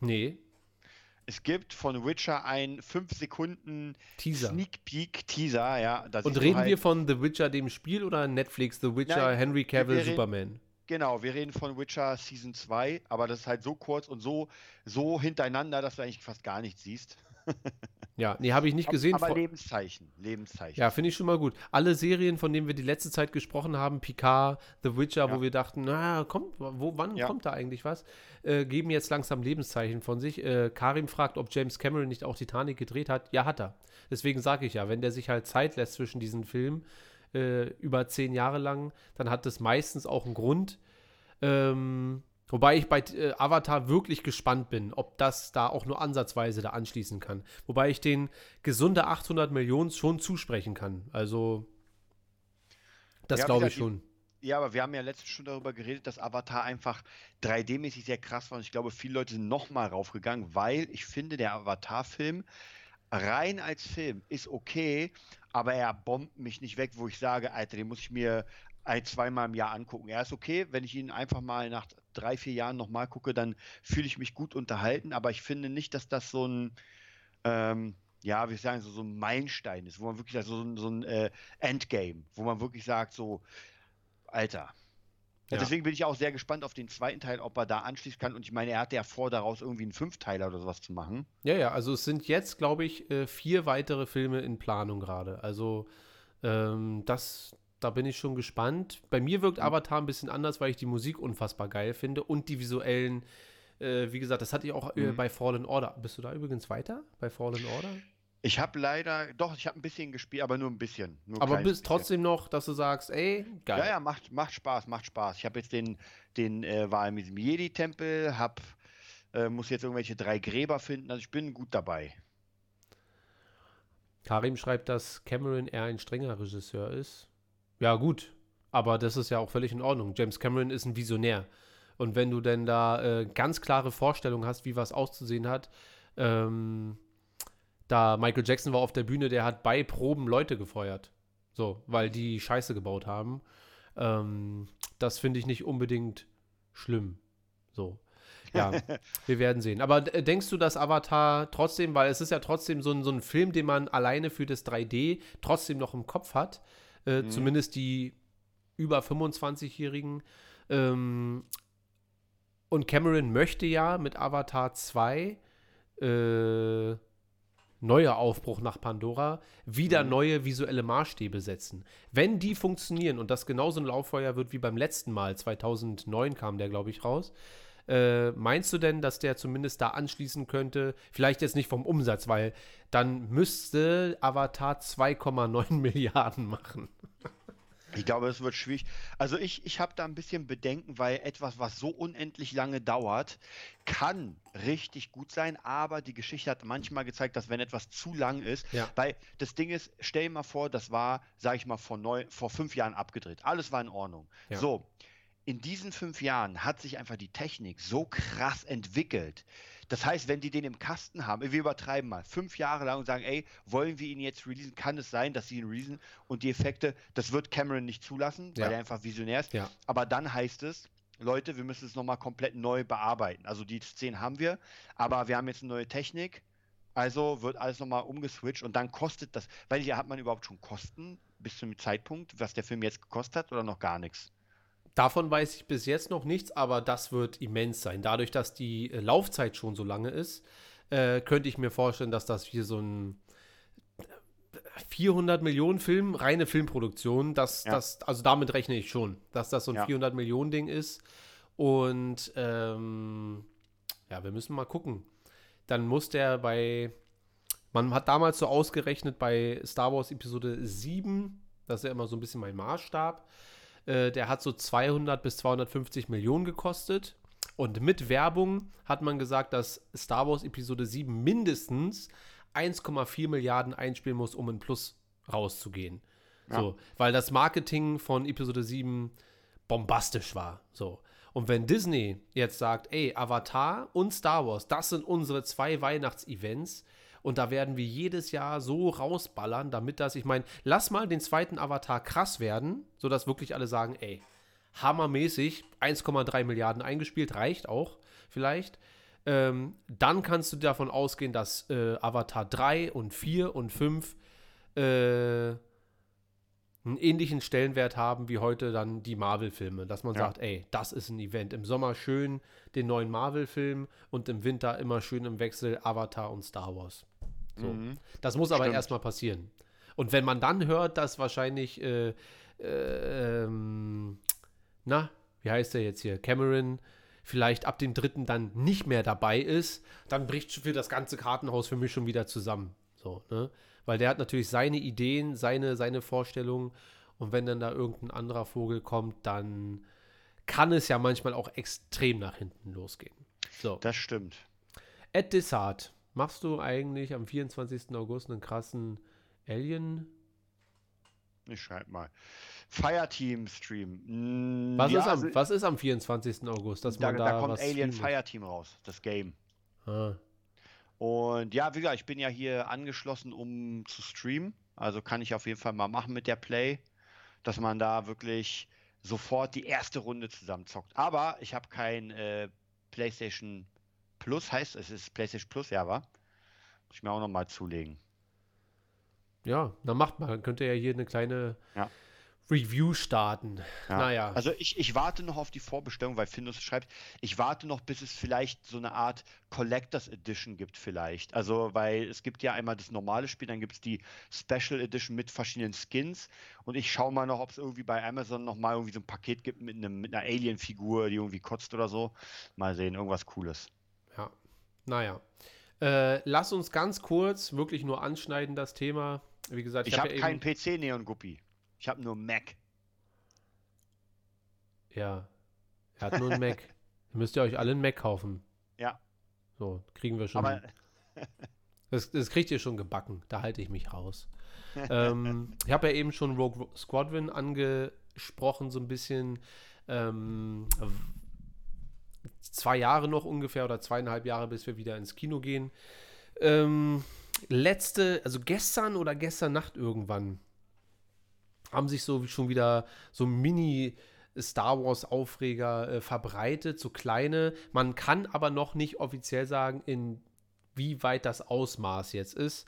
Nee. Es gibt von Witcher ein 5 Sekunden Teaser. Sneak Peek Teaser, ja. Und reden halt wir von The Witcher, dem Spiel, oder Netflix, The Witcher, Nein, Henry Cavill, reden, Superman? Genau, wir reden von Witcher Season 2, aber das ist halt so kurz und so, so hintereinander, dass du eigentlich fast gar nichts siehst. Ja, nee, habe ich nicht gesehen. Aber Lebenszeichen, Lebenszeichen. Ja, finde ich schon mal gut. Alle Serien, von denen wir die letzte Zeit gesprochen haben, Picard, The Witcher, ja. wo wir dachten, na, kommt, wo, wann ja. kommt da eigentlich was, äh, geben jetzt langsam Lebenszeichen von sich. Äh, Karim fragt, ob James Cameron nicht auch Titanic gedreht hat. Ja, hat er. Deswegen sage ich ja, wenn der sich halt Zeit lässt zwischen diesen Filmen, äh, über zehn Jahre lang, dann hat das meistens auch einen Grund. Ähm, Wobei ich bei äh, Avatar wirklich gespannt bin, ob das da auch nur ansatzweise da anschließen kann. Wobei ich den gesunde 800 Millionen schon zusprechen kann. Also, das ja, glaube ich schon. Ja, aber wir haben ja letztens schon darüber geredet, dass Avatar einfach 3D-mäßig sehr krass war. Und ich glaube, viele Leute sind nochmal raufgegangen, weil ich finde, der Avatar-Film rein als Film ist okay, aber er bombt mich nicht weg, wo ich sage, Alter, den muss ich mir ein, zweimal im Jahr angucken. Er ist okay, wenn ich ihn einfach mal nach drei, vier Jahren nochmal gucke, dann fühle ich mich gut unterhalten, aber ich finde nicht, dass das so ein, ähm, ja, wie sagen, so, so ein Meilenstein ist, wo man wirklich so, so ein äh, Endgame, wo man wirklich sagt, so, Alter. Ja. Deswegen bin ich auch sehr gespannt auf den zweiten Teil, ob er da anschließen kann. Und ich meine, er hatte ja vor, daraus irgendwie einen Fünfteiler oder sowas zu machen. Ja, ja, also es sind jetzt, glaube ich, äh, vier weitere Filme in Planung gerade. Also ähm, das, da bin ich schon gespannt. Bei mir wirkt mhm. Avatar ein bisschen anders, weil ich die Musik unfassbar geil finde und die visuellen, äh, wie gesagt, das hatte ich auch äh, mhm. bei Fallen Order. Bist du da übrigens weiter bei Fallen Order? Ich habe leider, doch, ich habe ein bisschen gespielt, aber nur ein bisschen. Nur aber bist bisschen. trotzdem noch, dass du sagst, ey, geil. Ja, ja, macht, macht Spaß, macht Spaß. Ich habe jetzt den, den äh, war diesem Jedi-Tempel, hab, äh, muss jetzt irgendwelche drei Gräber finden, also ich bin gut dabei. Karim schreibt, dass Cameron eher ein strenger Regisseur ist. Ja, gut. Aber das ist ja auch völlig in Ordnung. James Cameron ist ein Visionär. Und wenn du denn da äh, ganz klare Vorstellungen hast, wie was auszusehen hat, ähm, da Michael Jackson war auf der Bühne, der hat bei Proben Leute gefeuert. So, weil die Scheiße gebaut haben. Ähm, das finde ich nicht unbedingt schlimm. So. Ja, wir werden sehen. Aber denkst du, dass Avatar trotzdem, weil es ist ja trotzdem so ein, so ein Film, den man alleine für das 3D trotzdem noch im Kopf hat, äh, mhm. zumindest die über 25-Jährigen. Ähm, und Cameron möchte ja mit Avatar 2 äh, neuer Aufbruch nach Pandora, wieder mhm. neue visuelle Maßstäbe setzen. Wenn die funktionieren und das genauso ein Lauffeuer wird wie beim letzten Mal, 2009 kam der, glaube ich, raus, äh, meinst du denn, dass der zumindest da anschließen könnte? Vielleicht jetzt nicht vom Umsatz, weil dann müsste Avatar 2,9 Milliarden machen. Ich glaube, es wird schwierig. Also ich, ich habe da ein bisschen Bedenken, weil etwas, was so unendlich lange dauert, kann richtig gut sein, aber die Geschichte hat manchmal gezeigt, dass wenn etwas zu lang ist, ja. weil das Ding ist, stell dir mal vor, das war, sage ich mal, vor, neun, vor fünf Jahren abgedreht. Alles war in Ordnung. Ja. So, in diesen fünf Jahren hat sich einfach die Technik so krass entwickelt. Das heißt, wenn die den im Kasten haben, wir übertreiben mal, fünf Jahre lang und sagen, ey, wollen wir ihn jetzt releasen, kann es sein, dass sie ihn releasen und die Effekte, das wird Cameron nicht zulassen, weil ja. er einfach visionär ist. Ja. Aber dann heißt es, Leute, wir müssen es nochmal komplett neu bearbeiten. Also die Szenen haben wir, aber wir haben jetzt eine neue Technik. Also wird alles nochmal umgeswitcht und dann kostet das, weil hier hat man überhaupt schon Kosten bis zum Zeitpunkt, was der Film jetzt gekostet hat oder noch gar nichts? Davon weiß ich bis jetzt noch nichts, aber das wird immens sein. Dadurch, dass die äh, Laufzeit schon so lange ist, äh, könnte ich mir vorstellen, dass das hier so ein 400 äh, Millionen Film, reine Filmproduktion, dass ja. das, also damit rechne ich schon, dass das so ein ja. 400 Millionen Ding ist. Und ähm, ja, wir müssen mal gucken. Dann muss der bei, man hat damals so ausgerechnet bei Star Wars Episode 7, das ist ja immer so ein bisschen mein Maßstab, Äh, der hat so 200 bis 250 Millionen gekostet. Und mit Werbung hat man gesagt, dass Star Wars Episode 7 mindestens 1,4 Milliarden einspielen muss, um in Plus rauszugehen. Ja. So, weil das Marketing von Episode 7 bombastisch war. So. Und wenn Disney jetzt sagt, ey, Avatar und Star Wars, das sind unsere zwei Weihnachtsevents und da werden wir jedes Jahr so rausballern, damit das, ich meine, lass mal den zweiten Avatar krass werden, sodass wirklich alle sagen, ey, hammermäßig, 1,3 Milliarden eingespielt, reicht auch vielleicht. Ähm, dann kannst du davon ausgehen, dass äh, Avatar 3 und 4 und 5 äh, einen ähnlichen Stellenwert haben wie heute dann die Marvel-Filme. Dass man ja. sagt, ey, das ist ein Event. Im Sommer schön den neuen Marvel-Film und im Winter immer schön im Wechsel Avatar und Star Wars. So. Mhm. Das muss aber erstmal passieren. Und wenn man dann hört, dass wahrscheinlich, äh, äh, ähm, na, wie heißt der jetzt hier? Cameron vielleicht ab dem dritten dann nicht mehr dabei ist, dann bricht für das ganze Kartenhaus für mich schon wieder zusammen. So, ne? Weil der hat natürlich seine Ideen, seine, seine Vorstellungen. Und wenn dann da irgendein anderer Vogel kommt, dann kann es ja manchmal auch extrem nach hinten losgehen. So. Das stimmt. Ed Dessart, machst du eigentlich am 24. August einen krassen Alien? Ich schreibe mal. Fireteam Stream. Mm, was, ja, ist am, also, was ist am 24. August? Dass da, man da, da kommt Alien Fireteam raus, das Game. Ah. Und ja, wie gesagt, ich bin ja hier angeschlossen, um zu streamen. Also kann ich auf jeden Fall mal machen mit der Play, dass man da wirklich sofort die erste Runde zusammen zockt. Aber ich habe kein äh, PlayStation Plus, heißt es ist PlayStation Plus, ja, war? Muss ich mir auch nochmal zulegen. Ja, dann macht man. Dann könnt ihr ja hier eine kleine ja. Review starten. Ja. Naja. Also ich, ich warte noch auf die Vorbestellung, weil Findus schreibt, ich warte noch, bis es vielleicht so eine Art Collectors Edition gibt vielleicht. Also, weil es gibt ja einmal das normale Spiel, dann gibt es die Special Edition mit verschiedenen Skins und ich schaue mal noch, ob es irgendwie bei Amazon noch mal irgendwie so ein Paket gibt mit, einem, mit einer Alien-Figur, die irgendwie kotzt oder so. Mal sehen, irgendwas Cooles. Ja, naja. Äh, lass uns ganz kurz wirklich nur anschneiden, das Thema. Wie gesagt, ich, ich habe hab ja keinen PC Neon Guppi. Ich habe nur Mac. Ja. Er hat nur einen Mac. Ihr müsst ihr euch alle einen Mac kaufen. Ja. So, kriegen wir schon. Aber das, das kriegt ihr schon gebacken. Da halte ich mich raus. ähm, ich habe ja eben schon Rogue Squadron angesprochen, so ein bisschen. Ähm, zwei Jahre noch ungefähr oder zweieinhalb Jahre, bis wir wieder ins Kino gehen. Ähm, letzte, also gestern oder gestern Nacht irgendwann haben sich so schon wieder so Mini- Star Wars Aufreger äh, verbreitet, so kleine. Man kann aber noch nicht offiziell sagen, inwieweit das Ausmaß jetzt ist.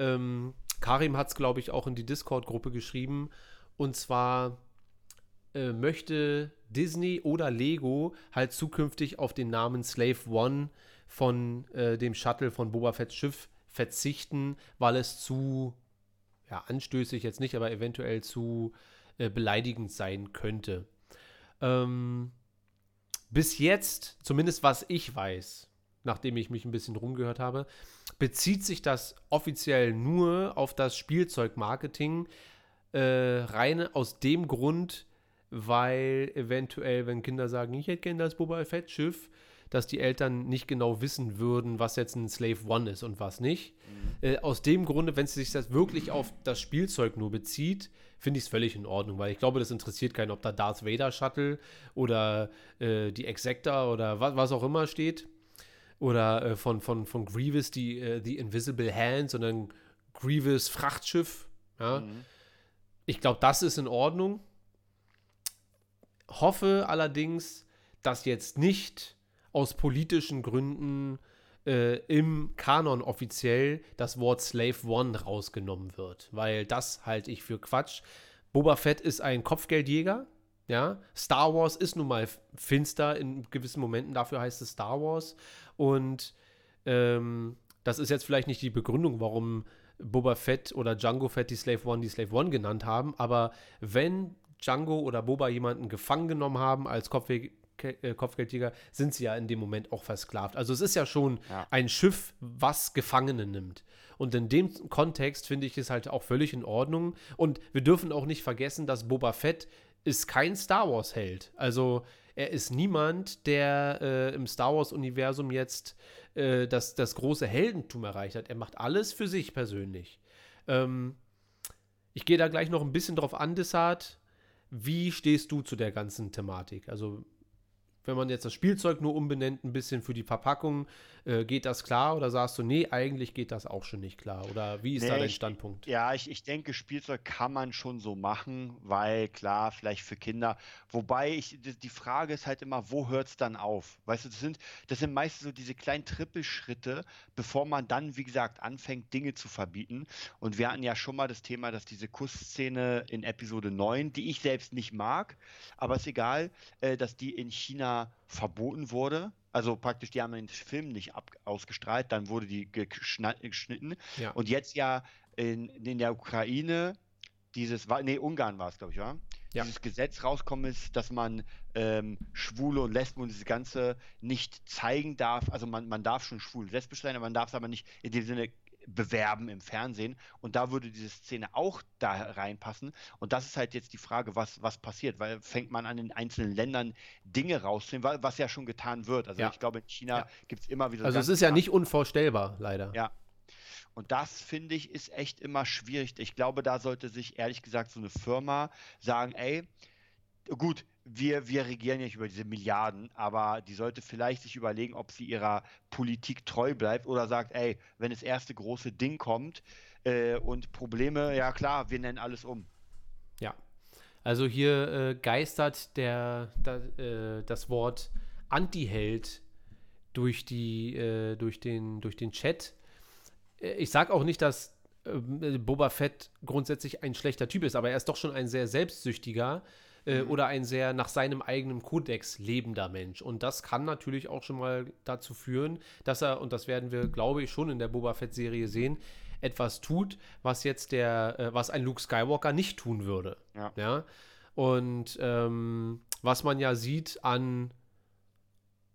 Ähm, Karim hat es, glaube ich, auch in die Discord-Gruppe geschrieben. Und zwar äh, möchte Disney oder Lego halt zukünftig auf den Namen Slave One von äh, dem Shuttle von Boba Fett's Schiff verzichten, weil es zu ja, anstößig jetzt nicht, aber eventuell zu äh, beleidigend sein könnte. Ähm, bis jetzt, zumindest was ich weiß, nachdem ich mich ein bisschen rumgehört habe, bezieht sich das offiziell nur auf das Spielzeugmarketing, äh, rein aus dem Grund, weil eventuell, wenn Kinder sagen, ich hätte gerne das Boba Fett Schiff, dass die Eltern nicht genau wissen würden, was jetzt ein Slave One ist und was nicht. Mhm. Äh, aus dem Grunde, wenn es sich das wirklich auf das Spielzeug nur bezieht, finde ich es völlig in Ordnung, weil ich glaube, das interessiert keinen, ob da Darth Vader Shuttle oder äh, die Exacta oder was, was auch immer steht. Oder äh, von, von, von Grievous die äh, The Invisible Hand, sondern Grievous Frachtschiff. Ja? Mhm. Ich glaube, das ist in Ordnung. Hoffe allerdings, dass jetzt nicht aus politischen Gründen äh, im Kanon offiziell das Wort Slave One rausgenommen wird, weil das halte ich für Quatsch. Boba Fett ist ein Kopfgeldjäger, ja. Star Wars ist nun mal finster in gewissen Momenten, dafür heißt es Star Wars. Und ähm, das ist jetzt vielleicht nicht die Begründung, warum Boba Fett oder Django Fett die Slave One die Slave One genannt haben, aber wenn Django oder Boba jemanden gefangen genommen haben als Kopfgeldjäger, äh, Kopfgeldjäger sind sie ja in dem Moment auch versklavt. Also es ist ja schon ja. ein Schiff, was Gefangene nimmt. Und in dem Kontext finde ich es halt auch völlig in Ordnung. Und wir dürfen auch nicht vergessen, dass Boba Fett ist kein Star Wars-Held. Also er ist niemand, der äh, im Star Wars-Universum jetzt äh, das, das große Heldentum erreicht hat. Er macht alles für sich persönlich. Ähm, ich gehe da gleich noch ein bisschen drauf an, Desart. Wie stehst du zu der ganzen Thematik? Also wenn man jetzt das Spielzeug nur umbenennt, ein bisschen für die Verpackung, äh, geht das klar? Oder sagst du, nee, eigentlich geht das auch schon nicht klar? Oder wie ist nee, da dein Standpunkt? Ich, ja, ich, ich denke, Spielzeug kann man schon so machen, weil klar, vielleicht für Kinder. Wobei ich, die Frage ist halt immer, wo hört es dann auf? Weißt du, das sind, das sind meistens so diese kleinen Trippelschritte, bevor man dann, wie gesagt, anfängt, Dinge zu verbieten. Und wir hatten ja schon mal das Thema, dass diese Kussszene in Episode 9, die ich selbst nicht mag, aber ist egal, äh, dass die in China verboten wurde. Also praktisch, die haben den Film nicht ab ausgestrahlt, dann wurde die geschnitten. Ja. Und jetzt ja in, in der Ukraine dieses, nee, Ungarn war es, glaube ich, ja? ja? Dieses Gesetz rauskommen ist, dass man ähm, Schwule und Lesben und das Ganze nicht zeigen darf. Also man, man darf schon schwul und lesbisch sein, aber man darf es aber nicht in dem Sinne bewerben im Fernsehen. Und da würde diese Szene auch da reinpassen. Und das ist halt jetzt die Frage, was, was passiert, weil fängt man an, in einzelnen Ländern Dinge rauszunehmen, was ja schon getan wird. Also ja. ich glaube, in China ja. gibt es immer wieder. Also es ist ja nicht unvorstellbar, leider. Ja. Und das, finde ich, ist echt immer schwierig. Ich glaube, da sollte sich ehrlich gesagt so eine Firma sagen, ey, gut, wir, wir regieren ja nicht über diese Milliarden, aber die sollte vielleicht sich überlegen, ob sie ihrer Politik treu bleibt oder sagt, ey, wenn das erste große Ding kommt äh, und Probleme, ja klar, wir nennen alles um. Ja. Also hier äh, geistert der, da, äh, das Wort Anti-Held durch, äh, durch, den, durch den Chat. Äh, ich sage auch nicht, dass äh, Boba Fett grundsätzlich ein schlechter Typ ist, aber er ist doch schon ein sehr selbstsüchtiger äh, mhm. oder ein sehr nach seinem eigenen Kodex lebender Mensch. Und das kann natürlich auch schon mal dazu führen, dass er, und das werden wir, glaube ich, schon in der Boba Fett-Serie sehen, etwas tut, was jetzt der, äh, was ein Luke Skywalker nicht tun würde. Ja. ja? Und ähm, was man ja sieht an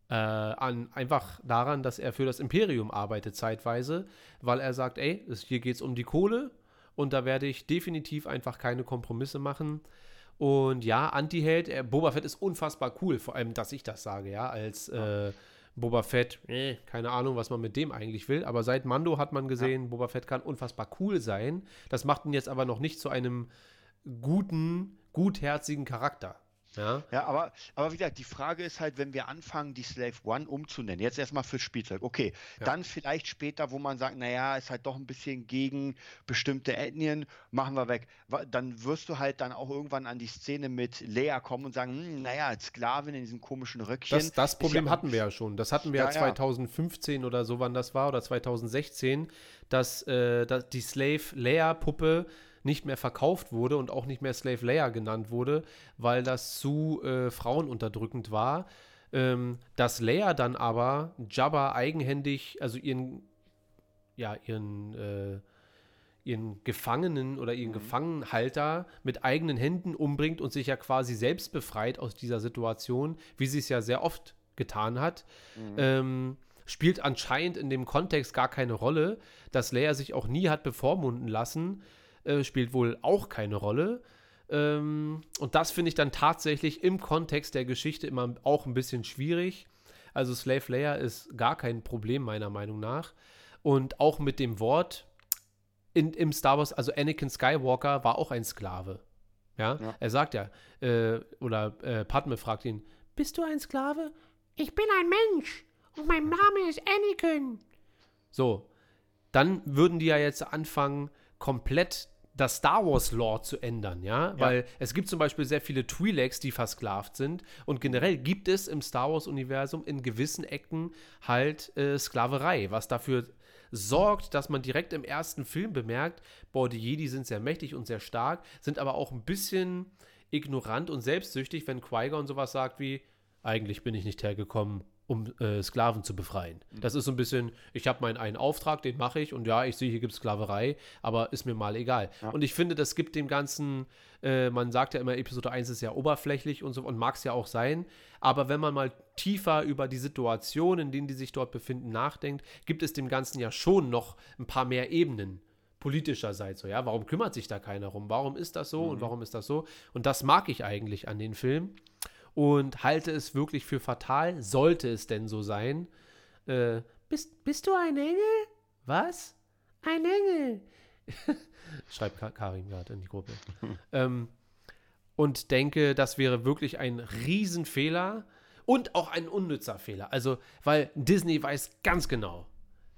äh, an einfach daran, dass er für das Imperium arbeitet zeitweise, weil er sagt, ey, hier geht es um die Kohle und da werde ich definitiv einfach keine Kompromisse machen. Und ja, Anti-Held, äh, Boba Fett ist unfassbar cool, vor allem, dass ich das sage, ja, als äh, Boba Fett, äh, keine Ahnung, was man mit dem eigentlich will, aber seit Mando hat man gesehen, ja. Boba Fett kann unfassbar cool sein. Das macht ihn jetzt aber noch nicht zu einem guten, gutherzigen Charakter. Ja, ja aber, aber wie gesagt, die Frage ist halt, wenn wir anfangen, die Slave One umzunennen, jetzt erstmal fürs Spielzeug, okay, ja. dann vielleicht später, wo man sagt, naja, ist halt doch ein bisschen gegen bestimmte Ethnien, machen wir weg. Dann wirst du halt dann auch irgendwann an die Szene mit Lea kommen und sagen, hm, naja, Sklavin in diesem komischen Röckchen. Das, das Problem ja, hatten wir ja schon. Das hatten wir ja, 2015 oder so, wann das war, oder 2016, dass, äh, dass die Slave Lea-Puppe nicht mehr verkauft wurde und auch nicht mehr Slave Leia genannt wurde, weil das zu äh, frauenunterdrückend war. Ähm, dass Leia dann aber Jabba eigenhändig, also ihren, ja, ihren, äh, ihren Gefangenen oder ihren mhm. Gefangenhalter mit eigenen Händen umbringt und sich ja quasi selbst befreit aus dieser Situation, wie sie es ja sehr oft getan hat. Mhm. Ähm, spielt anscheinend in dem Kontext gar keine Rolle, dass Leia sich auch nie hat bevormunden lassen, äh, spielt wohl auch keine Rolle. Ähm, und das finde ich dann tatsächlich im Kontext der Geschichte immer auch ein bisschen schwierig. Also Slave Leia ist gar kein Problem meiner Meinung nach. Und auch mit dem Wort in, im Star Wars, also Anakin Skywalker war auch ein Sklave. Ja, ja. er sagt ja, äh, oder äh, Padme fragt ihn, bist du ein Sklave? Ich bin ein Mensch und mein Name ist Anakin. So, dann würden die ja jetzt anfangen, komplett das Star Wars Lore zu ändern, ja? ja? Weil es gibt zum Beispiel sehr viele Twi'leks, die versklavt sind und generell gibt es im Star Wars Universum in gewissen Ecken halt äh, Sklaverei, was dafür sorgt, dass man direkt im ersten Film bemerkt, boah, die Jedi sind sehr mächtig und sehr stark, sind aber auch ein bisschen ignorant und selbstsüchtig, wenn Qui-Gon sowas sagt wie, eigentlich bin ich nicht hergekommen, um äh, Sklaven zu befreien. Mhm. Das ist so ein bisschen, ich habe meinen einen Auftrag, den mache ich und ja, ich sehe, hier gibt es Sklaverei, aber ist mir mal egal. Ja. Und ich finde, das gibt dem Ganzen, äh, man sagt ja immer, Episode 1 ist ja oberflächlich und so und mag es ja auch sein, aber wenn man mal tiefer über die Situation, in denen die sich dort befinden, nachdenkt, gibt es dem Ganzen ja schon noch ein paar mehr Ebenen. politischer seid. So, ja, warum kümmert sich da keiner rum? Warum ist das so Mhm. und warum ist das so? Und das mag ich eigentlich an den Film und halte es wirklich für fatal, sollte es denn so sein. Äh, bist, bist du ein Engel? Was? Ein Engel? Schreibt Ka Karin gerade in die Gruppe. ähm, und denke, das wäre wirklich ein Riesenfehler und auch ein unnützer Fehler. Also, weil Disney weiß ganz genau,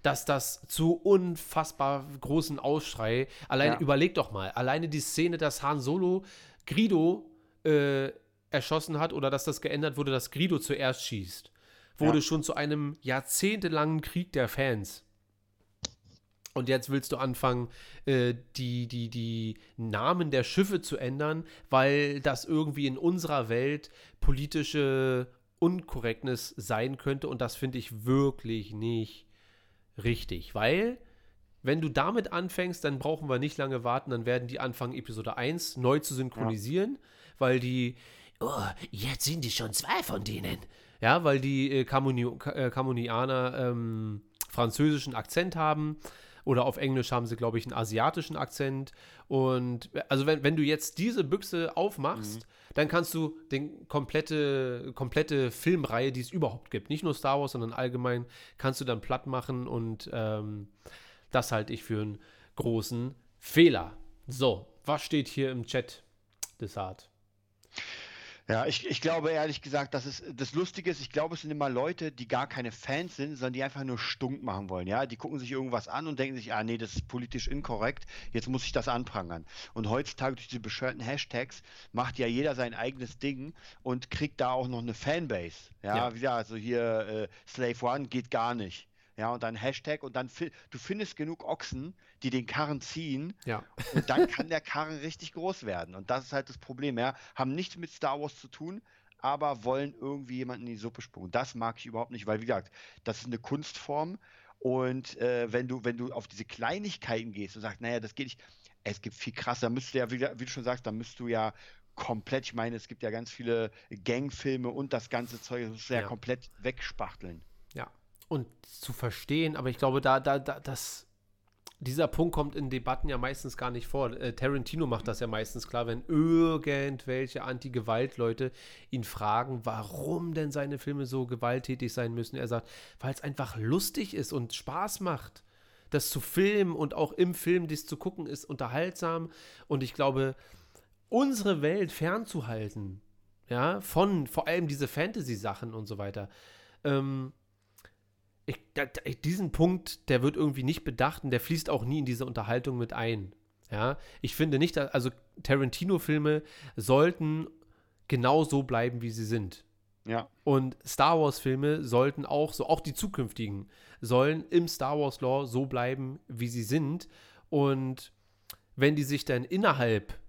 dass das zu unfassbar großen Aufschrei, allein Ja. überleg doch mal, alleine die Szene, dass Han Solo Grido äh, erschossen hat oder dass das geändert wurde, dass Grido zuerst schießt, wurde Ja. schon zu einem jahrzehntelangen Krieg der Fans. Und jetzt willst du anfangen, äh, die, die, die Namen der Schiffe zu ändern, weil das irgendwie in unserer Welt politische Unkorrektness sein könnte. Und das finde ich wirklich nicht richtig. Weil, wenn du damit anfängst, dann brauchen wir nicht lange warten, dann werden die anfangen, Episode 1 neu zu synchronisieren, weil die, oh, jetzt sind die schon zwei von denen. Ja, weil die äh, Kamuni Ka- äh, Kamunianer ähm, französischen Akzent haben. Oder auf Englisch haben sie, glaube ich, einen asiatischen Akzent. Und äh, also wenn, wenn du jetzt diese Büchse aufmachst, dann kannst du den komplette, komplette Filmreihe, die es überhaupt gibt, nicht nur Star Wars, sondern allgemein, kannst du dann platt machen und ähm, das halte ich für einen großen Fehler. So, was steht hier im Chat, Desart? Ja, ich, ich glaube ehrlich gesagt, dass es das Lustige ist, ich glaube, es sind immer Leute, die gar keine Fans sind, sondern die einfach nur stunk machen wollen. Ja, die gucken sich irgendwas an und denken sich, ah nee, das ist politisch inkorrekt, jetzt muss ich das anprangern. Und heutzutage durch diese bescheuerten Hashtags macht ja jeder sein eigenes Ding und kriegt da auch noch eine Fanbase. Ja, Ja. wieder, also hier äh, Slave One geht gar nicht. Ja, und dann Hashtag und dann fi- du findest genug Ochsen, die den Karren ziehen Ja. und dann kann der Karren richtig groß werden. Und das ist halt das Problem. Ja, haben nichts mit Star Wars zu tun, aber wollen irgendwie jemanden in die Suppe spucken. Das mag ich überhaupt nicht, weil wie gesagt, das ist eine Kunstform. Und äh, wenn du, wenn du auf diese Kleinigkeiten gehst und sagst, naja, das geht nicht, es gibt viel krasser, da müsst du ja, wie, wie du schon sagst, da müsst du ja komplett, ich meine, es gibt ja ganz viele Gangfilme und das ganze Zeug, das musst du ja, Ja. komplett wegspachteln. Und zu verstehen, aber ich glaube, da, da, da, das, dieser Punkt kommt in Debatten ja meistens gar nicht vor. Äh, Tarantino macht das ja meistens klar, wenn irgendwelche Anti-Gewalt-Leute ihn fragen, warum denn seine Filme so gewalttätig sein müssen. Er sagt, weil es einfach lustig ist und Spaß macht. Das zu filmen und auch im Film das zu gucken, ist unterhaltsam. Und ich glaube, unsere Welt fernzuhalten, ja, von vor allem diese Fantasy-Sachen und so weiter, ähm, ich, da, diesen Punkt, der wird irgendwie nicht bedacht und der fließt auch nie in diese Unterhaltung mit ein. Ja, ich finde nicht, dass, also Tarantino-Filme sollten genau so bleiben, wie sie sind. Ja. Und Star Wars-Filme sollten auch, so auch die zukünftigen, sollen im Star Wars-Lore so bleiben, wie sie sind. Und wenn die sich dann innerhalb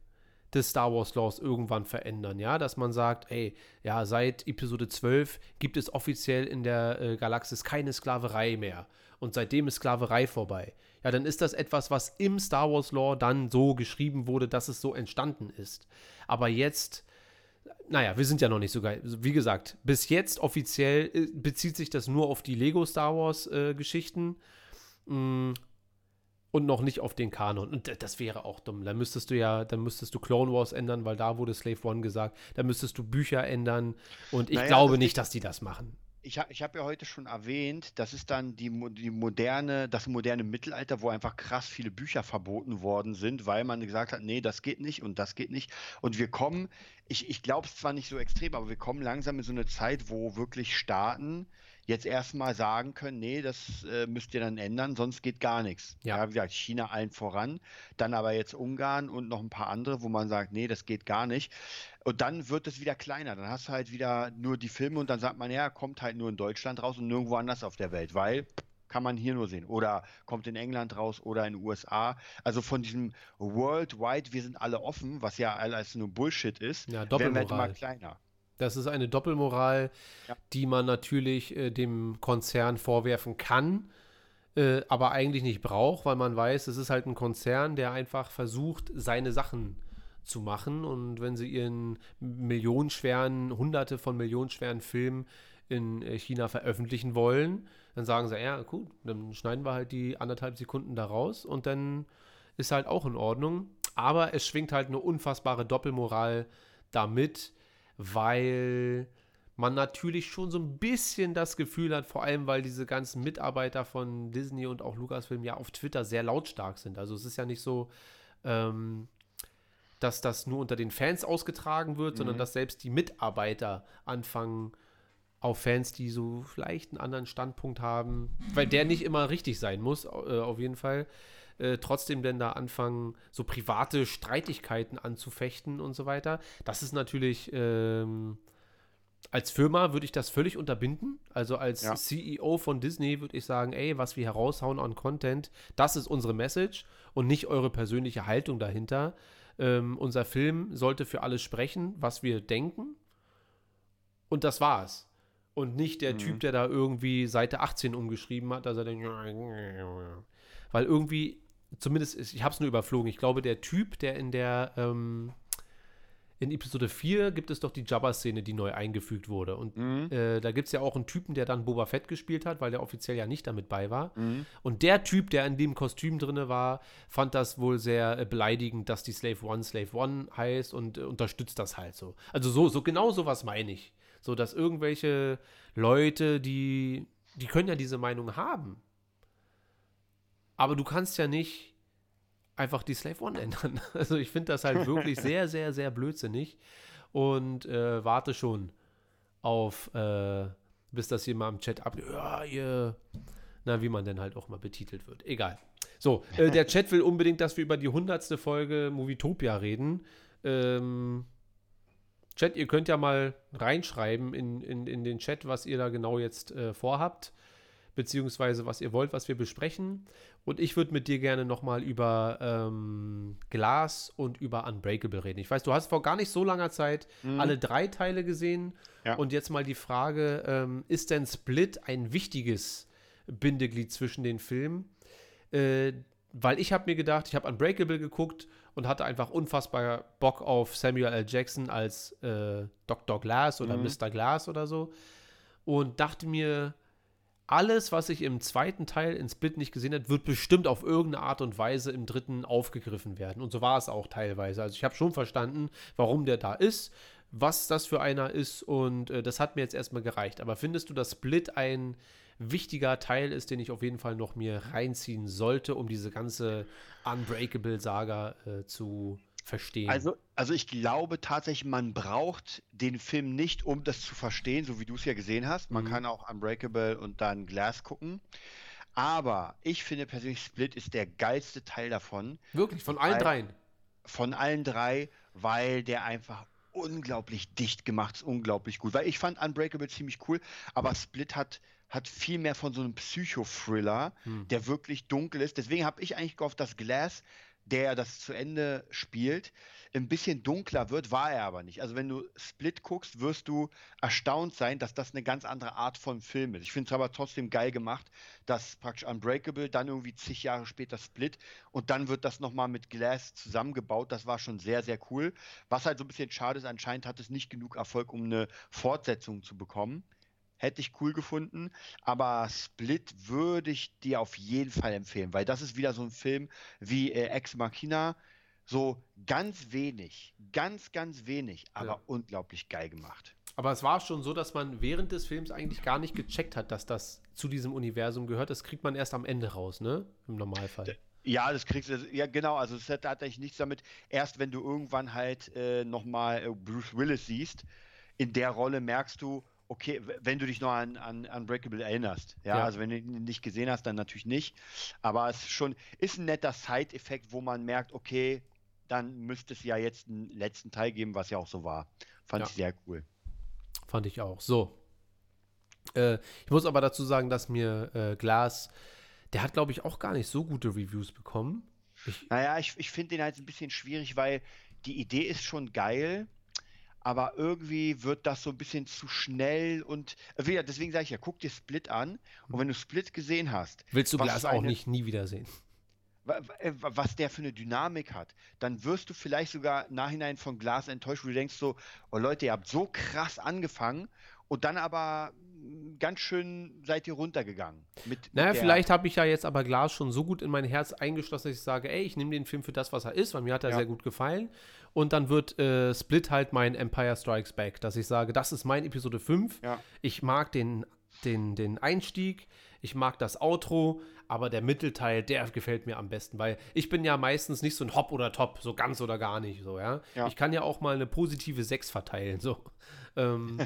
des Star Wars Laws irgendwann verändern, ja, dass man sagt, ey, ja, seit Episode 12 gibt es offiziell in der äh, Galaxis keine Sklaverei mehr und seitdem ist Sklaverei vorbei. Ja, dann ist das etwas, was im Star Wars Lore dann so geschrieben wurde, dass es so entstanden ist. Aber jetzt naja, wir sind ja noch nicht so geil. Wie gesagt, bis jetzt offiziell äh, bezieht sich das nur auf die Lego Star Wars äh, Geschichten mm, und noch nicht auf den Kanon. Und das wäre auch dumm. Da müsstest du ja, dann müsstest du Clone Wars ändern, weil da wurde Slave One gesagt. Da müsstest du Bücher ändern. Und ich Naja, glaube nicht, dass die das machen. Ich, ha- ich habe ja heute schon erwähnt, das ist dann die, die moderne, das moderne Mittelalter, wo einfach krass viele Bücher verboten worden sind, weil man gesagt hat, nee, das geht nicht und das geht nicht. Und wir kommen, ich, ich glaube es zwar nicht so extrem, aber wir kommen langsam in so eine Zeit, wo wirklich Staaten jetzt erstmal sagen können, nee, das äh, müsst ihr dann ändern, sonst geht gar nichts. Ja. wie gesagt, China allen voran, dann aber jetzt Ungarn und noch ein paar andere, wo man sagt, nee, das geht gar nicht. Und dann wird es wieder kleiner. Dann hast du halt wieder nur die Filme und dann sagt man, ja, kommt halt nur in Deutschland raus und nirgendwo anders auf der Welt, weil kann man hier nur sehen. Oder kommt in England raus oder in den USA. Also von diesem Worldwide, wir sind alle offen, was ja alles nur Bullshit ist, Ja, werden wir halt immer kleiner. Das ist eine Doppelmoral, Ja. die man natürlich äh, dem Konzern vorwerfen kann, äh, aber eigentlich nicht braucht, weil man weiß, es ist halt ein Konzern, der einfach versucht, seine Sachen zu machen. Und wenn sie ihren millionenschweren, hunderte von millionenschweren Film in äh, China veröffentlichen wollen, dann sagen sie, ja, gut, dann schneiden wir halt die anderthalb Sekunden da raus und dann ist halt auch in Ordnung. Aber es schwingt halt eine unfassbare Doppelmoral damit, weil man natürlich schon so ein bisschen das Gefühl hat, vor allem weil diese ganzen Mitarbeiter von Disney und auch Lucasfilm ja auf Twitter sehr lautstark sind. Also es ist ja nicht so, ähm, dass das nur unter den Fans ausgetragen wird, mhm. sondern dass selbst die Mitarbeiter anfangen, auf Fans, die so vielleicht einen anderen Standpunkt haben, weil der nicht immer richtig sein muss, äh, auf jeden Fall, äh, trotzdem denn da anfangen, so private Streitigkeiten anzufechten und so weiter. Das ist natürlich ähm, als Firma würde ich das völlig unterbinden. Also als ja. CEO von Disney würde ich sagen, ey, was wir heraushauen an Content, das ist unsere Message und nicht eure persönliche Haltung dahinter. Ähm, unser Film sollte für alles sprechen, was wir denken. Und das war's. Und nicht der mhm. Typ, der da irgendwie Seite 18 umgeschrieben hat, dass er denkt, weil irgendwie, zumindest, ich habe es nur überflogen, ich glaube, der Typ, der in der ähm, in Episode 4 gibt es doch die Jabba-Szene, die neu eingefügt wurde. Und mhm. äh, da gibt es ja auch einen Typen, der dann Boba Fett gespielt hat, weil der offiziell ja nicht damit bei war. Mhm. Und der Typ, der in dem Kostüm drin war, fand das wohl sehr äh, beleidigend, dass die Slave One Slave One heißt und äh, unterstützt das halt so. Also so, so genau sowas meine ich. So, dass irgendwelche Leute, die, die können ja diese Meinung haben. Aber du kannst ja nicht einfach die Slave One ändern. Also ich finde das halt wirklich sehr, sehr, sehr blödsinnig und äh, warte schon auf, äh, bis das hier mal im Chat ab, ja, ihr, na, wie man denn halt auch mal betitelt wird. Egal. So, äh, der Chat will unbedingt, dass wir über die hundertste Folge Movietopia reden. Ähm, Chat, ihr könnt ja mal reinschreiben in, in, in den Chat, was ihr da genau jetzt äh, vorhabt beziehungsweise was ihr wollt, was wir besprechen. Und ich würde mit dir gerne nochmal über ähm, Glas und über Unbreakable reden. Ich weiß, du hast vor gar nicht so langer Zeit mhm. alle drei Teile gesehen. Ja. Und jetzt mal die Frage, ähm, ist denn Split ein wichtiges Bindeglied zwischen den Filmen? Äh, weil ich habe mir gedacht, ich habe Unbreakable geguckt und hatte einfach unfassbar Bock auf Samuel L. Jackson als äh, Dr. Glass oder mhm. Mr. Glass oder so. Und dachte mir, alles, was ich im zweiten Teil in Split nicht gesehen habe, wird bestimmt auf irgendeine Art und Weise im dritten aufgegriffen werden. Und so war es auch teilweise. Also ich habe schon verstanden, warum der da ist, was das für einer ist und äh, das hat mir jetzt erstmal gereicht. Aber findest du, dass Split ein wichtiger Teil ist, den ich auf jeden Fall noch mir reinziehen sollte, um diese ganze Unbreakable-Saga äh, zu verstehen. Also, also ich glaube tatsächlich, man braucht den Film nicht, um das zu verstehen, so wie du es ja gesehen hast. Man mhm. kann auch Unbreakable und dann Glass gucken. Aber ich finde persönlich, Split ist der geilste Teil davon. Wirklich, von allen dreien? Von allen drei, weil der einfach unglaublich dicht gemacht ist, unglaublich gut. Weil ich fand Unbreakable ziemlich cool, aber Split hat, hat viel mehr von so einem Psycho-Thriller, hm. der wirklich dunkel ist. Deswegen habe ich eigentlich gehofft, dass Glass der das zu Ende spielt, ein bisschen dunkler wird, war er aber nicht. Also wenn du Split guckst, wirst du erstaunt sein, dass das eine ganz andere Art von Film ist. Ich finde es aber trotzdem geil gemacht, dass praktisch Unbreakable, dann irgendwie zig Jahre später Split und dann wird das nochmal mit Glass zusammengebaut. Das war schon sehr, sehr cool. Was halt so ein bisschen schade ist, anscheinend hat es nicht genug Erfolg, um eine Fortsetzung zu bekommen hätte ich cool gefunden. Aber Split würde ich dir auf jeden Fall empfehlen, weil das ist wieder so ein Film wie äh, Ex Machina. So ganz wenig, ganz, ganz wenig, aber ja. unglaublich geil gemacht. Aber es war schon so, dass man während des Films eigentlich gar nicht gecheckt hat, dass das zu diesem Universum gehört. Das kriegt man erst am Ende raus, ne? Im Normalfall. Ja, das kriegst du, ja genau, also es hat eigentlich nichts damit, erst wenn du irgendwann halt äh, nochmal äh, Bruce Willis siehst, in der Rolle merkst du, okay, wenn du dich noch an, an Unbreakable erinnerst. Ja, ja, also wenn du ihn nicht gesehen hast, dann natürlich nicht. Aber es ist schon, ist ein netter Side-Effekt, wo man merkt, okay, dann müsste es ja jetzt einen letzten Teil geben, was ja auch so war. Fand ja. ich sehr cool. Fand ich auch. So. Äh, ich muss aber dazu sagen, dass mir äh, Glas, der hat, glaube ich, auch gar nicht so gute Reviews bekommen. Ich, naja, ich, ich finde den halt ein bisschen schwierig, weil die Idee ist schon geil aber irgendwie wird das so ein bisschen zu schnell und äh, deswegen sage ich ja, guck dir Split an und wenn du Split gesehen hast, willst du Glas auch nicht nie wiedersehen. Äh, was der für eine Dynamik hat, dann wirst du vielleicht sogar nachhinein von Glas enttäuscht, wo du denkst so, oh Leute, ihr habt so krass angefangen und dann aber ganz schön seid ihr runtergegangen. Mit, naja, mit vielleicht habe ich ja jetzt aber Glas schon so gut in mein Herz eingeschlossen, dass ich sage, ey, ich nehme den Film für das, was er ist, weil mir hat er ja. sehr gut gefallen. Und dann wird äh, Split halt mein Empire Strikes Back, dass ich sage, das ist mein Episode 5. Ja. Ich mag den, den, den Einstieg, ich mag das Outro, aber der Mittelteil, der gefällt mir am besten, weil ich bin ja meistens nicht so ein Hop oder Top, so ganz oder gar nicht, so, ja. ja. Ich kann ja auch mal eine positive 6 verteilen, so. Ähm,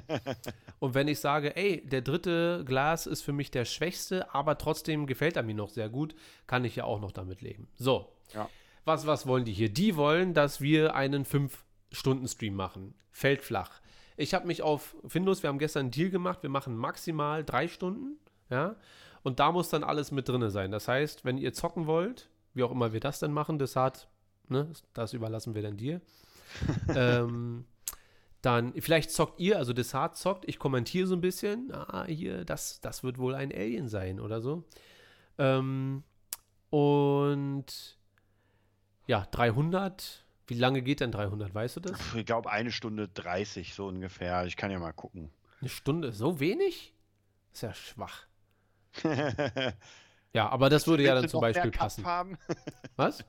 und wenn ich sage, ey, der dritte Glas ist für mich der schwächste, aber trotzdem gefällt er mir noch sehr gut, kann ich ja auch noch damit leben. So. Ja. Was, was wollen die hier? Die wollen, dass wir einen 5-Stunden-Stream machen. Fällt flach. Ich habe mich auf Findus, wir haben gestern einen Deal gemacht, wir machen maximal drei Stunden, ja. Und da muss dann alles mit drin sein. Das heißt, wenn ihr zocken wollt, wie auch immer wir das dann machen, das hat, ne, das überlassen wir dann dir. ähm, dann, vielleicht zockt ihr, also Desart zockt, ich kommentiere so ein bisschen, ah, hier, das, das wird wohl ein Alien sein oder so. Ähm, und ja, 300, wie lange geht denn 300, weißt du das? Ich glaube eine Stunde 30 so ungefähr, ich kann ja mal gucken. Eine Stunde, so wenig? Ist ja schwach. ja, aber das würde ja dann zum Beispiel passen. Was?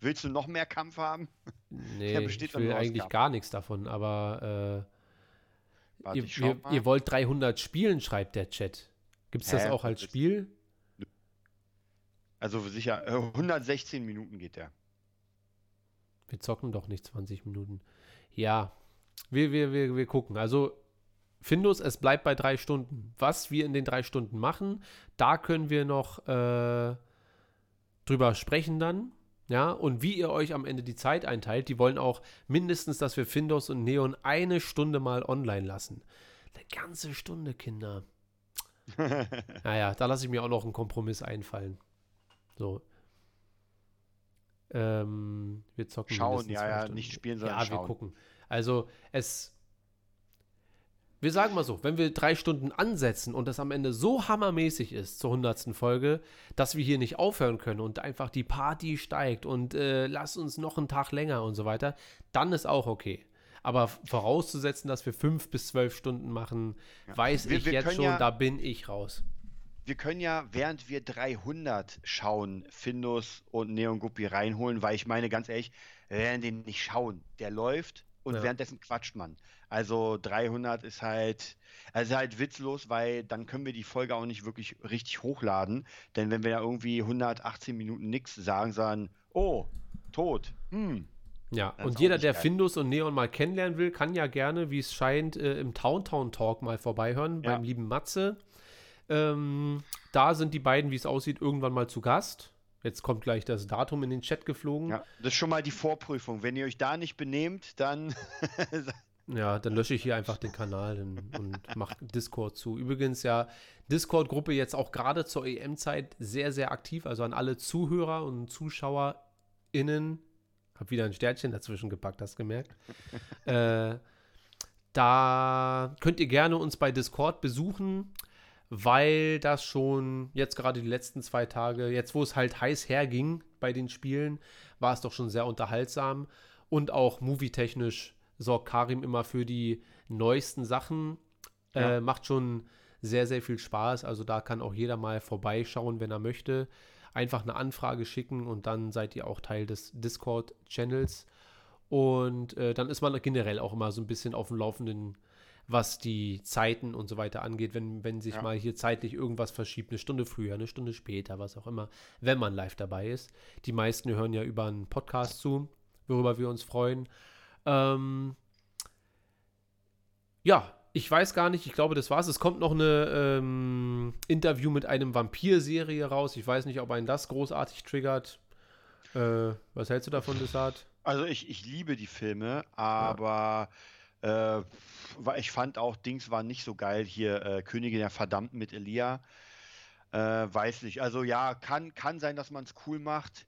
Willst du noch mehr Kampf haben? Nee, ich will eigentlich gar nichts davon, aber äh, Warte, ihr, ihr, ihr, wollt 300 spielen, schreibt der Chat. Gibt es das auch als Spiel? Also sicher, 116 äh, Minuten geht der. Wir zocken doch nicht 20 Minuten. Ja, wir, wir, wir, wir gucken. Also, Findus, es bleibt bei drei Stunden. Was wir in den drei Stunden machen, da können wir noch äh, drüber sprechen dann. Ja, und wie ihr euch am Ende die Zeit einteilt, die wollen auch mindestens, dass wir Findus und Neon eine Stunde mal online lassen. Eine ganze Stunde, Kinder. naja, da lasse ich mir auch noch einen Kompromiss einfallen. So. Ähm, wir zocken. Schauen, ja, ja, nicht spielen, sondern ja, schauen. wir gucken. Also, es wir sagen mal so, wenn wir drei Stunden ansetzen und das am Ende so hammermäßig ist zur hundertsten Folge, dass wir hier nicht aufhören können und einfach die Party steigt und äh, lass uns noch einen Tag länger und so weiter, dann ist auch okay. Aber vorauszusetzen, dass wir fünf bis zwölf Stunden machen, ja. weiß wir, ich wir jetzt schon, ja, da bin ich raus. Wir können ja, während wir 300 schauen, Findus und Neon Guppy reinholen, weil ich meine, ganz ehrlich, wir werden den nicht schauen. Der läuft und ja. währenddessen quatscht man. Also 300 ist halt, also halt witzlos, weil dann können wir die Folge auch nicht wirklich richtig hochladen. Denn wenn wir ja irgendwie 118 Minuten nichts sagen, sagen, oh, tot, hm. Ja, und jeder, der geil. Findus und Neon mal kennenlernen will, kann ja gerne, wie es scheint, äh, im Towntown Talk mal vorbeihören, ja. beim lieben Matze. Ähm, da sind die beiden, wie es aussieht, irgendwann mal zu Gast. Jetzt kommt gleich das Datum in den Chat geflogen. Ja, das ist schon mal die Vorprüfung. Wenn ihr euch da nicht benehmt, dann. ja, dann lösche ich hier einfach den Kanal und, und mache Discord zu. Übrigens ja, Discord-Gruppe jetzt auch gerade zur EM-Zeit sehr, sehr aktiv. Also an alle Zuhörer und ZuschauerInnen. Hab wieder ein Sternchen dazwischen gepackt, hast du gemerkt. äh, da könnt ihr gerne uns bei Discord besuchen weil das schon jetzt gerade die letzten zwei Tage, jetzt wo es halt heiß herging bei den Spielen, war es doch schon sehr unterhaltsam und auch movietechnisch sorgt Karim immer für die neuesten Sachen. Ja. Äh, macht schon sehr, sehr viel Spaß. Also da kann auch jeder mal vorbeischauen, wenn er möchte. Einfach eine Anfrage schicken und dann seid ihr auch Teil des Discord-Channels. Und äh, dann ist man generell auch immer so ein bisschen auf dem Laufenden was die Zeiten und so weiter angeht, wenn, wenn sich ja. mal hier zeitlich irgendwas verschiebt, eine Stunde früher, eine Stunde später, was auch immer, wenn man live dabei ist. Die meisten hören ja über einen Podcast zu, worüber wir uns freuen. Ähm, ja, ich weiß gar nicht, ich glaube, das war's. Es kommt noch eine ähm, Interview mit einem Vampir-Serie raus. Ich weiß nicht, ob einen das großartig triggert. Äh, was hältst du davon, Desart? Also ich, ich liebe die Filme, aber ja. Äh, ich fand auch, Dings war nicht so geil hier, äh, Königin der Verdammten mit Elia. Äh, weiß nicht. Also ja, kann, kann sein, dass man es cool macht,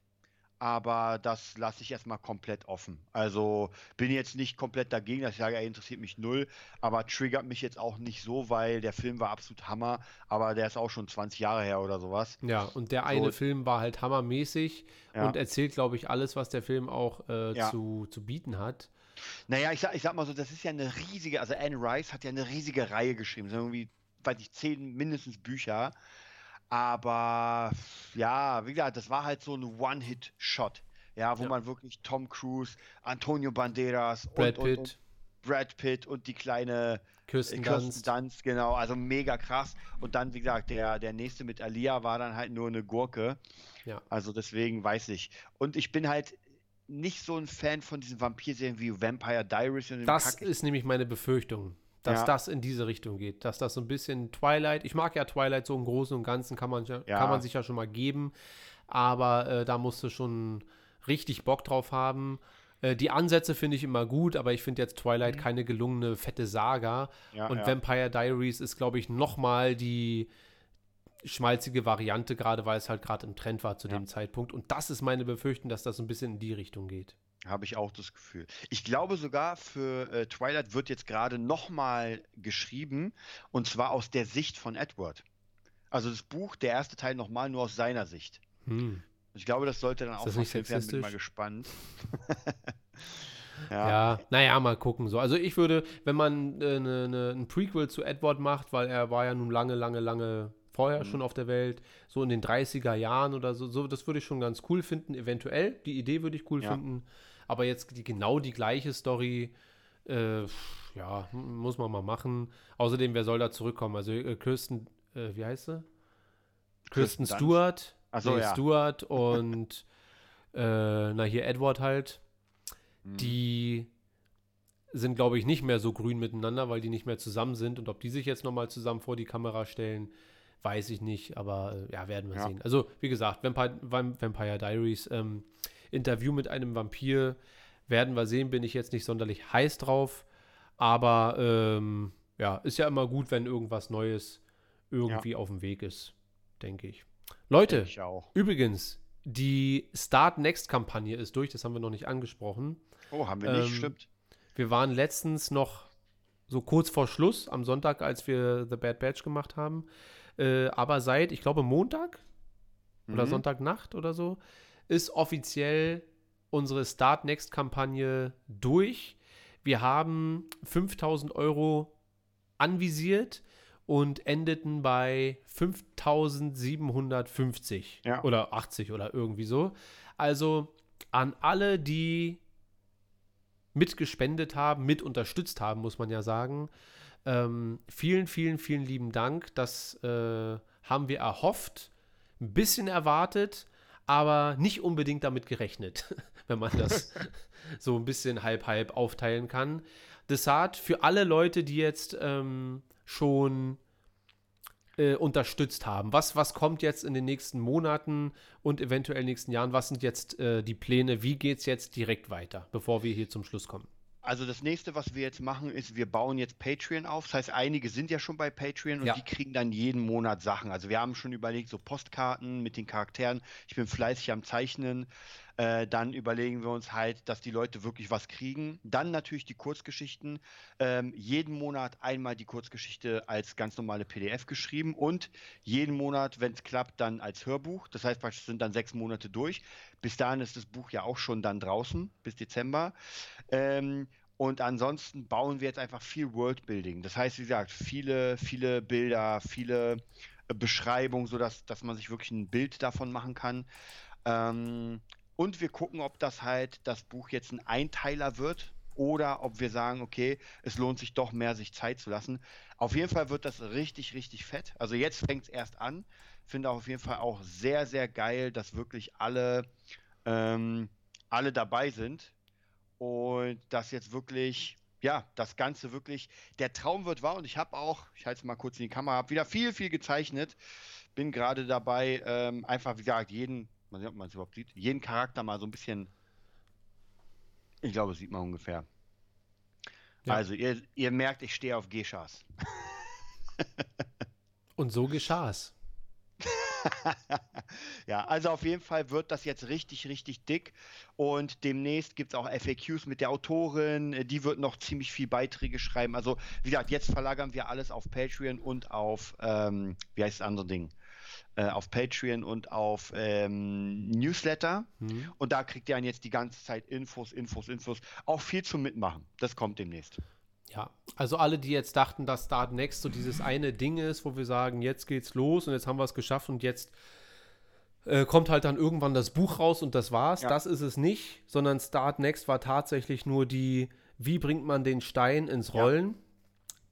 aber das lasse ich erstmal komplett offen. Also bin jetzt nicht komplett dagegen, dass ich sage, er interessiert mich null, aber triggert mich jetzt auch nicht so, weil der Film war absolut Hammer, aber der ist auch schon 20 Jahre her oder sowas. Ja, und der eine so, Film war halt hammermäßig ja. und erzählt, glaube ich, alles, was der Film auch äh, ja. zu, zu bieten hat. Naja, ich sag, ich sag mal so, das ist ja eine riesige, also Anne Rice hat ja eine riesige Reihe geschrieben, so irgendwie weiß ich, zehn mindestens Bücher. Aber ja, wie gesagt, das war halt so ein One-Hit-Shot. Ja, wo ja. man wirklich Tom Cruise, Antonio Banderas Brad und, Pitt. Und, Brad Pitt und die kleine Kirsten, Kirsten Dunst. genau, also mega krass. Und dann, wie gesagt, der, der nächste mit Alia war dann halt nur eine Gurke. Ja. Also deswegen weiß ich. Und ich bin halt nicht so ein Fan von diesen Vampirserien wie Vampire Diaries. Und das Kack ist nämlich meine Befürchtung, dass ja. das in diese Richtung geht. Dass das so ein bisschen Twilight, ich mag ja Twilight so im Großen und Ganzen, kann man, ja. kann man sich ja schon mal geben. Aber äh, da musst du schon richtig Bock drauf haben. Äh, die Ansätze finde ich immer gut, aber ich finde jetzt Twilight mhm. keine gelungene fette Saga. Ja, und Vampire Diaries ist, glaube ich, noch mal die schmalzige Variante, gerade weil es halt gerade im Trend war zu ja. dem Zeitpunkt. Und das ist meine Befürchtung, dass das ein bisschen in die Richtung geht. Habe ich auch das Gefühl. Ich glaube sogar, für äh, Twilight wird jetzt gerade nochmal geschrieben, und zwar aus der Sicht von Edward. Also das Buch, der erste Teil nochmal nur aus seiner Sicht. Hm. Ich glaube, das sollte dann ist auch das nicht werden. Bin mal gespannt. ja. ja, naja, mal gucken. So. Also ich würde, wenn man äh, ne, ne, ein Prequel zu Edward macht, weil er war ja nun lange, lange, lange vorher mhm. schon auf der Welt, so in den 30er Jahren oder so, so, das würde ich schon ganz cool finden, eventuell. Die Idee würde ich cool ja. finden. Aber jetzt die, genau die gleiche Story, äh, ja, muss man mal machen. Außerdem, wer soll da zurückkommen? Also äh, Kirsten, äh, wie heißt sie? Kirsten, Kirsten Stewart. Achso, ja. Stewart und äh, na hier Edward halt. Mhm. Die sind, glaube ich, nicht mehr so grün miteinander, weil die nicht mehr zusammen sind. Und ob die sich jetzt nochmal zusammen vor die Kamera stellen, weiß ich nicht. Aber äh, ja, werden wir ja. sehen. Also, wie gesagt, Vampire, Vampire Diaries, ähm, Interview mit einem Vampir, werden wir sehen. Bin ich jetzt nicht sonderlich heiß drauf. Aber ähm, ja, ist ja immer gut, wenn irgendwas Neues irgendwie ja. auf dem Weg ist, denke ich. Leute, übrigens, die Start Next Kampagne ist durch, das haben wir noch nicht angesprochen. Oh, haben wir nicht, ähm, stimmt. Wir waren letztens noch so kurz vor Schluss am Sonntag, als wir The Bad Batch gemacht haben. Äh, aber seit, ich glaube, Montag oder mhm. Sonntagnacht oder so, ist offiziell unsere Start Next Kampagne durch. Wir haben 5000 Euro anvisiert und endeten bei 5750 ja. oder 80 oder irgendwie so. Also an alle, die mitgespendet haben, mit unterstützt haben, muss man ja sagen. Ähm, vielen, vielen, vielen lieben Dank. Das äh, haben wir erhofft, ein bisschen erwartet, aber nicht unbedingt damit gerechnet, wenn man das so ein bisschen halb-halb aufteilen kann. Desart für alle Leute, die jetzt ähm, schon äh, unterstützt haben. Was, was kommt jetzt in den nächsten Monaten und eventuell nächsten Jahren? Was sind jetzt äh, die Pläne? Wie geht es jetzt direkt weiter, bevor wir hier zum Schluss kommen? Also das nächste, was wir jetzt machen, ist, wir bauen jetzt Patreon auf. Das heißt, einige sind ja schon bei Patreon und ja. die kriegen dann jeden Monat Sachen. Also wir haben schon überlegt, so Postkarten mit den Charakteren. Ich bin fleißig am Zeichnen. Äh, dann überlegen wir uns halt, dass die Leute wirklich was kriegen. Dann natürlich die Kurzgeschichten. Ähm, jeden Monat einmal die Kurzgeschichte als ganz normale PDF geschrieben und jeden Monat, wenn es klappt, dann als Hörbuch. Das heißt, es sind dann sechs Monate durch. Bis dahin ist das Buch ja auch schon dann draußen, bis Dezember. Ähm, und ansonsten bauen wir jetzt einfach viel Worldbuilding. Das heißt, wie gesagt, viele, viele Bilder, viele äh, Beschreibungen, sodass dass man sich wirklich ein Bild davon machen kann. Ähm, und wir gucken, ob das halt das Buch jetzt ein Einteiler wird oder ob wir sagen, okay, es lohnt sich doch mehr, sich Zeit zu lassen. Auf jeden Fall wird das richtig, richtig fett. Also jetzt fängt es erst an. Finde auf jeden Fall auch sehr, sehr geil, dass wirklich alle, ähm, alle dabei sind. Und dass jetzt wirklich, ja, das Ganze wirklich, der Traum wird wahr. Und ich habe auch, ich halte es mal kurz in die Kamera, habe wieder viel, viel gezeichnet. Bin gerade dabei, ähm, einfach, wie gesagt, jeden Mal sehen, ob man es überhaupt sieht. Jeden Charakter mal so ein bisschen. Ich glaube, sieht man ungefähr. Ja. Also, ihr, ihr merkt, ich stehe auf Geschas. Und so geschah es. ja, also auf jeden Fall wird das jetzt richtig, richtig dick. Und demnächst gibt es auch FAQs mit der Autorin. Die wird noch ziemlich viel Beiträge schreiben. Also, wie gesagt, jetzt verlagern wir alles auf Patreon und auf, ähm, wie heißt das andere Ding? Äh, auf Patreon und auf ähm, Newsletter. Mhm. Und da kriegt ihr dann jetzt die ganze Zeit Infos, Infos, Infos. Auch viel zum Mitmachen. Das kommt demnächst. Ja, also alle, die jetzt dachten, dass Start Next so dieses eine Ding ist, wo wir sagen, jetzt geht's los und jetzt haben wir es geschafft und jetzt äh, kommt halt dann irgendwann das Buch raus und das war's. Ja. Das ist es nicht, sondern Start Next war tatsächlich nur die, wie bringt man den Stein ins Rollen. Ja.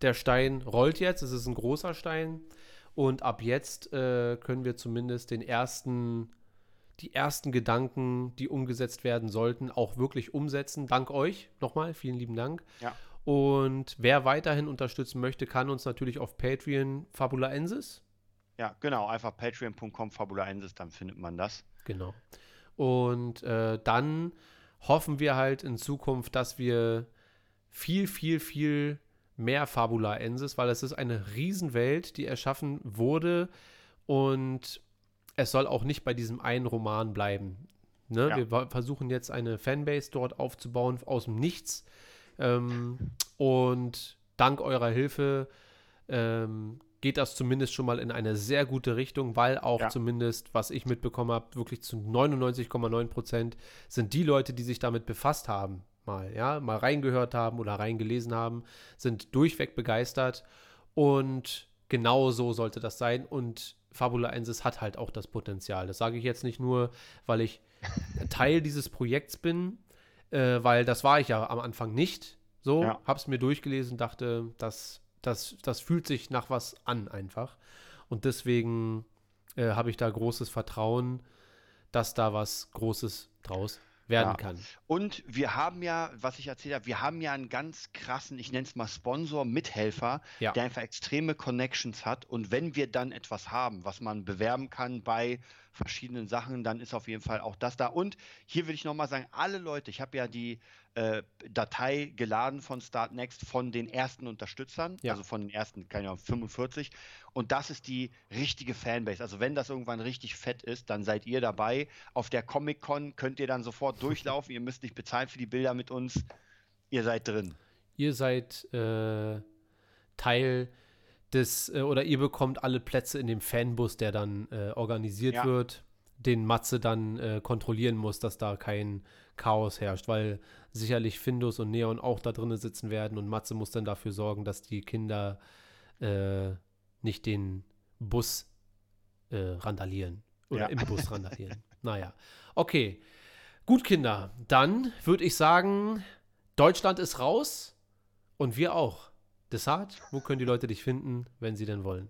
Der Stein rollt jetzt, es ist ein großer Stein und ab jetzt äh, können wir zumindest den ersten die ersten Gedanken, die umgesetzt werden sollten, auch wirklich umsetzen. Dank euch nochmal, vielen lieben Dank. Ja. Und wer weiterhin unterstützen möchte, kann uns natürlich auf Patreon Fabulaensis. Ja, genau, einfach patreon.com Fabulaensis, dann findet man das. Genau. Und äh, dann hoffen wir halt in Zukunft, dass wir viel, viel, viel mehr Fabulaensis, weil es ist eine Riesenwelt, die erschaffen wurde und es soll auch nicht bei diesem einen Roman bleiben. Ne? Ja. Wir versuchen jetzt eine Fanbase dort aufzubauen aus dem Nichts. Ähm, und dank eurer Hilfe ähm, geht das zumindest schon mal in eine sehr gute Richtung, weil auch ja. zumindest, was ich mitbekommen habe, wirklich zu 99,9 Prozent sind die Leute, die sich damit befasst haben, mal, ja, mal reingehört haben oder reingelesen haben, sind durchweg begeistert und genau so sollte das sein und Fabula Ensis hat halt auch das Potenzial. Das sage ich jetzt nicht nur, weil ich Teil dieses Projekts bin, äh, weil das war ich ja am Anfang nicht. So, ja. hab's mir durchgelesen, dachte, das, das, das fühlt sich nach was an einfach. Und deswegen äh, habe ich da großes Vertrauen, dass da was Großes draus werden ja. kann. Und wir haben ja, was ich erzählt habe, wir haben ja einen ganz krassen, ich nenne es mal Sponsor, Mithelfer, ja. der einfach extreme Connections hat. Und wenn wir dann etwas haben, was man bewerben kann bei verschiedenen Sachen, dann ist auf jeden Fall auch das da. Und hier will ich nochmal sagen, alle Leute, ich habe ja die äh, Datei geladen von Start Next von den ersten Unterstützern, ja. also von den ersten, keine Ahnung, 45. Und das ist die richtige Fanbase. Also wenn das irgendwann richtig fett ist, dann seid ihr dabei. Auf der Comic-Con könnt ihr dann sofort durchlaufen. ihr müsst nicht bezahlen für die Bilder mit uns. Ihr seid drin. Ihr seid äh, Teil des, äh, oder ihr bekommt alle Plätze in dem Fanbus, der dann äh, organisiert ja. wird, den Matze dann äh, kontrollieren muss, dass da kein Chaos herrscht, weil sicherlich Findus und Neon auch da drinnen sitzen werden und Matze muss dann dafür sorgen, dass die Kinder äh, nicht den Bus äh, randalieren oder ja. im Bus randalieren. naja, okay. Gut, Kinder, dann würde ich sagen, Deutschland ist raus und wir auch. Desart, wo können die Leute dich finden, wenn sie denn wollen?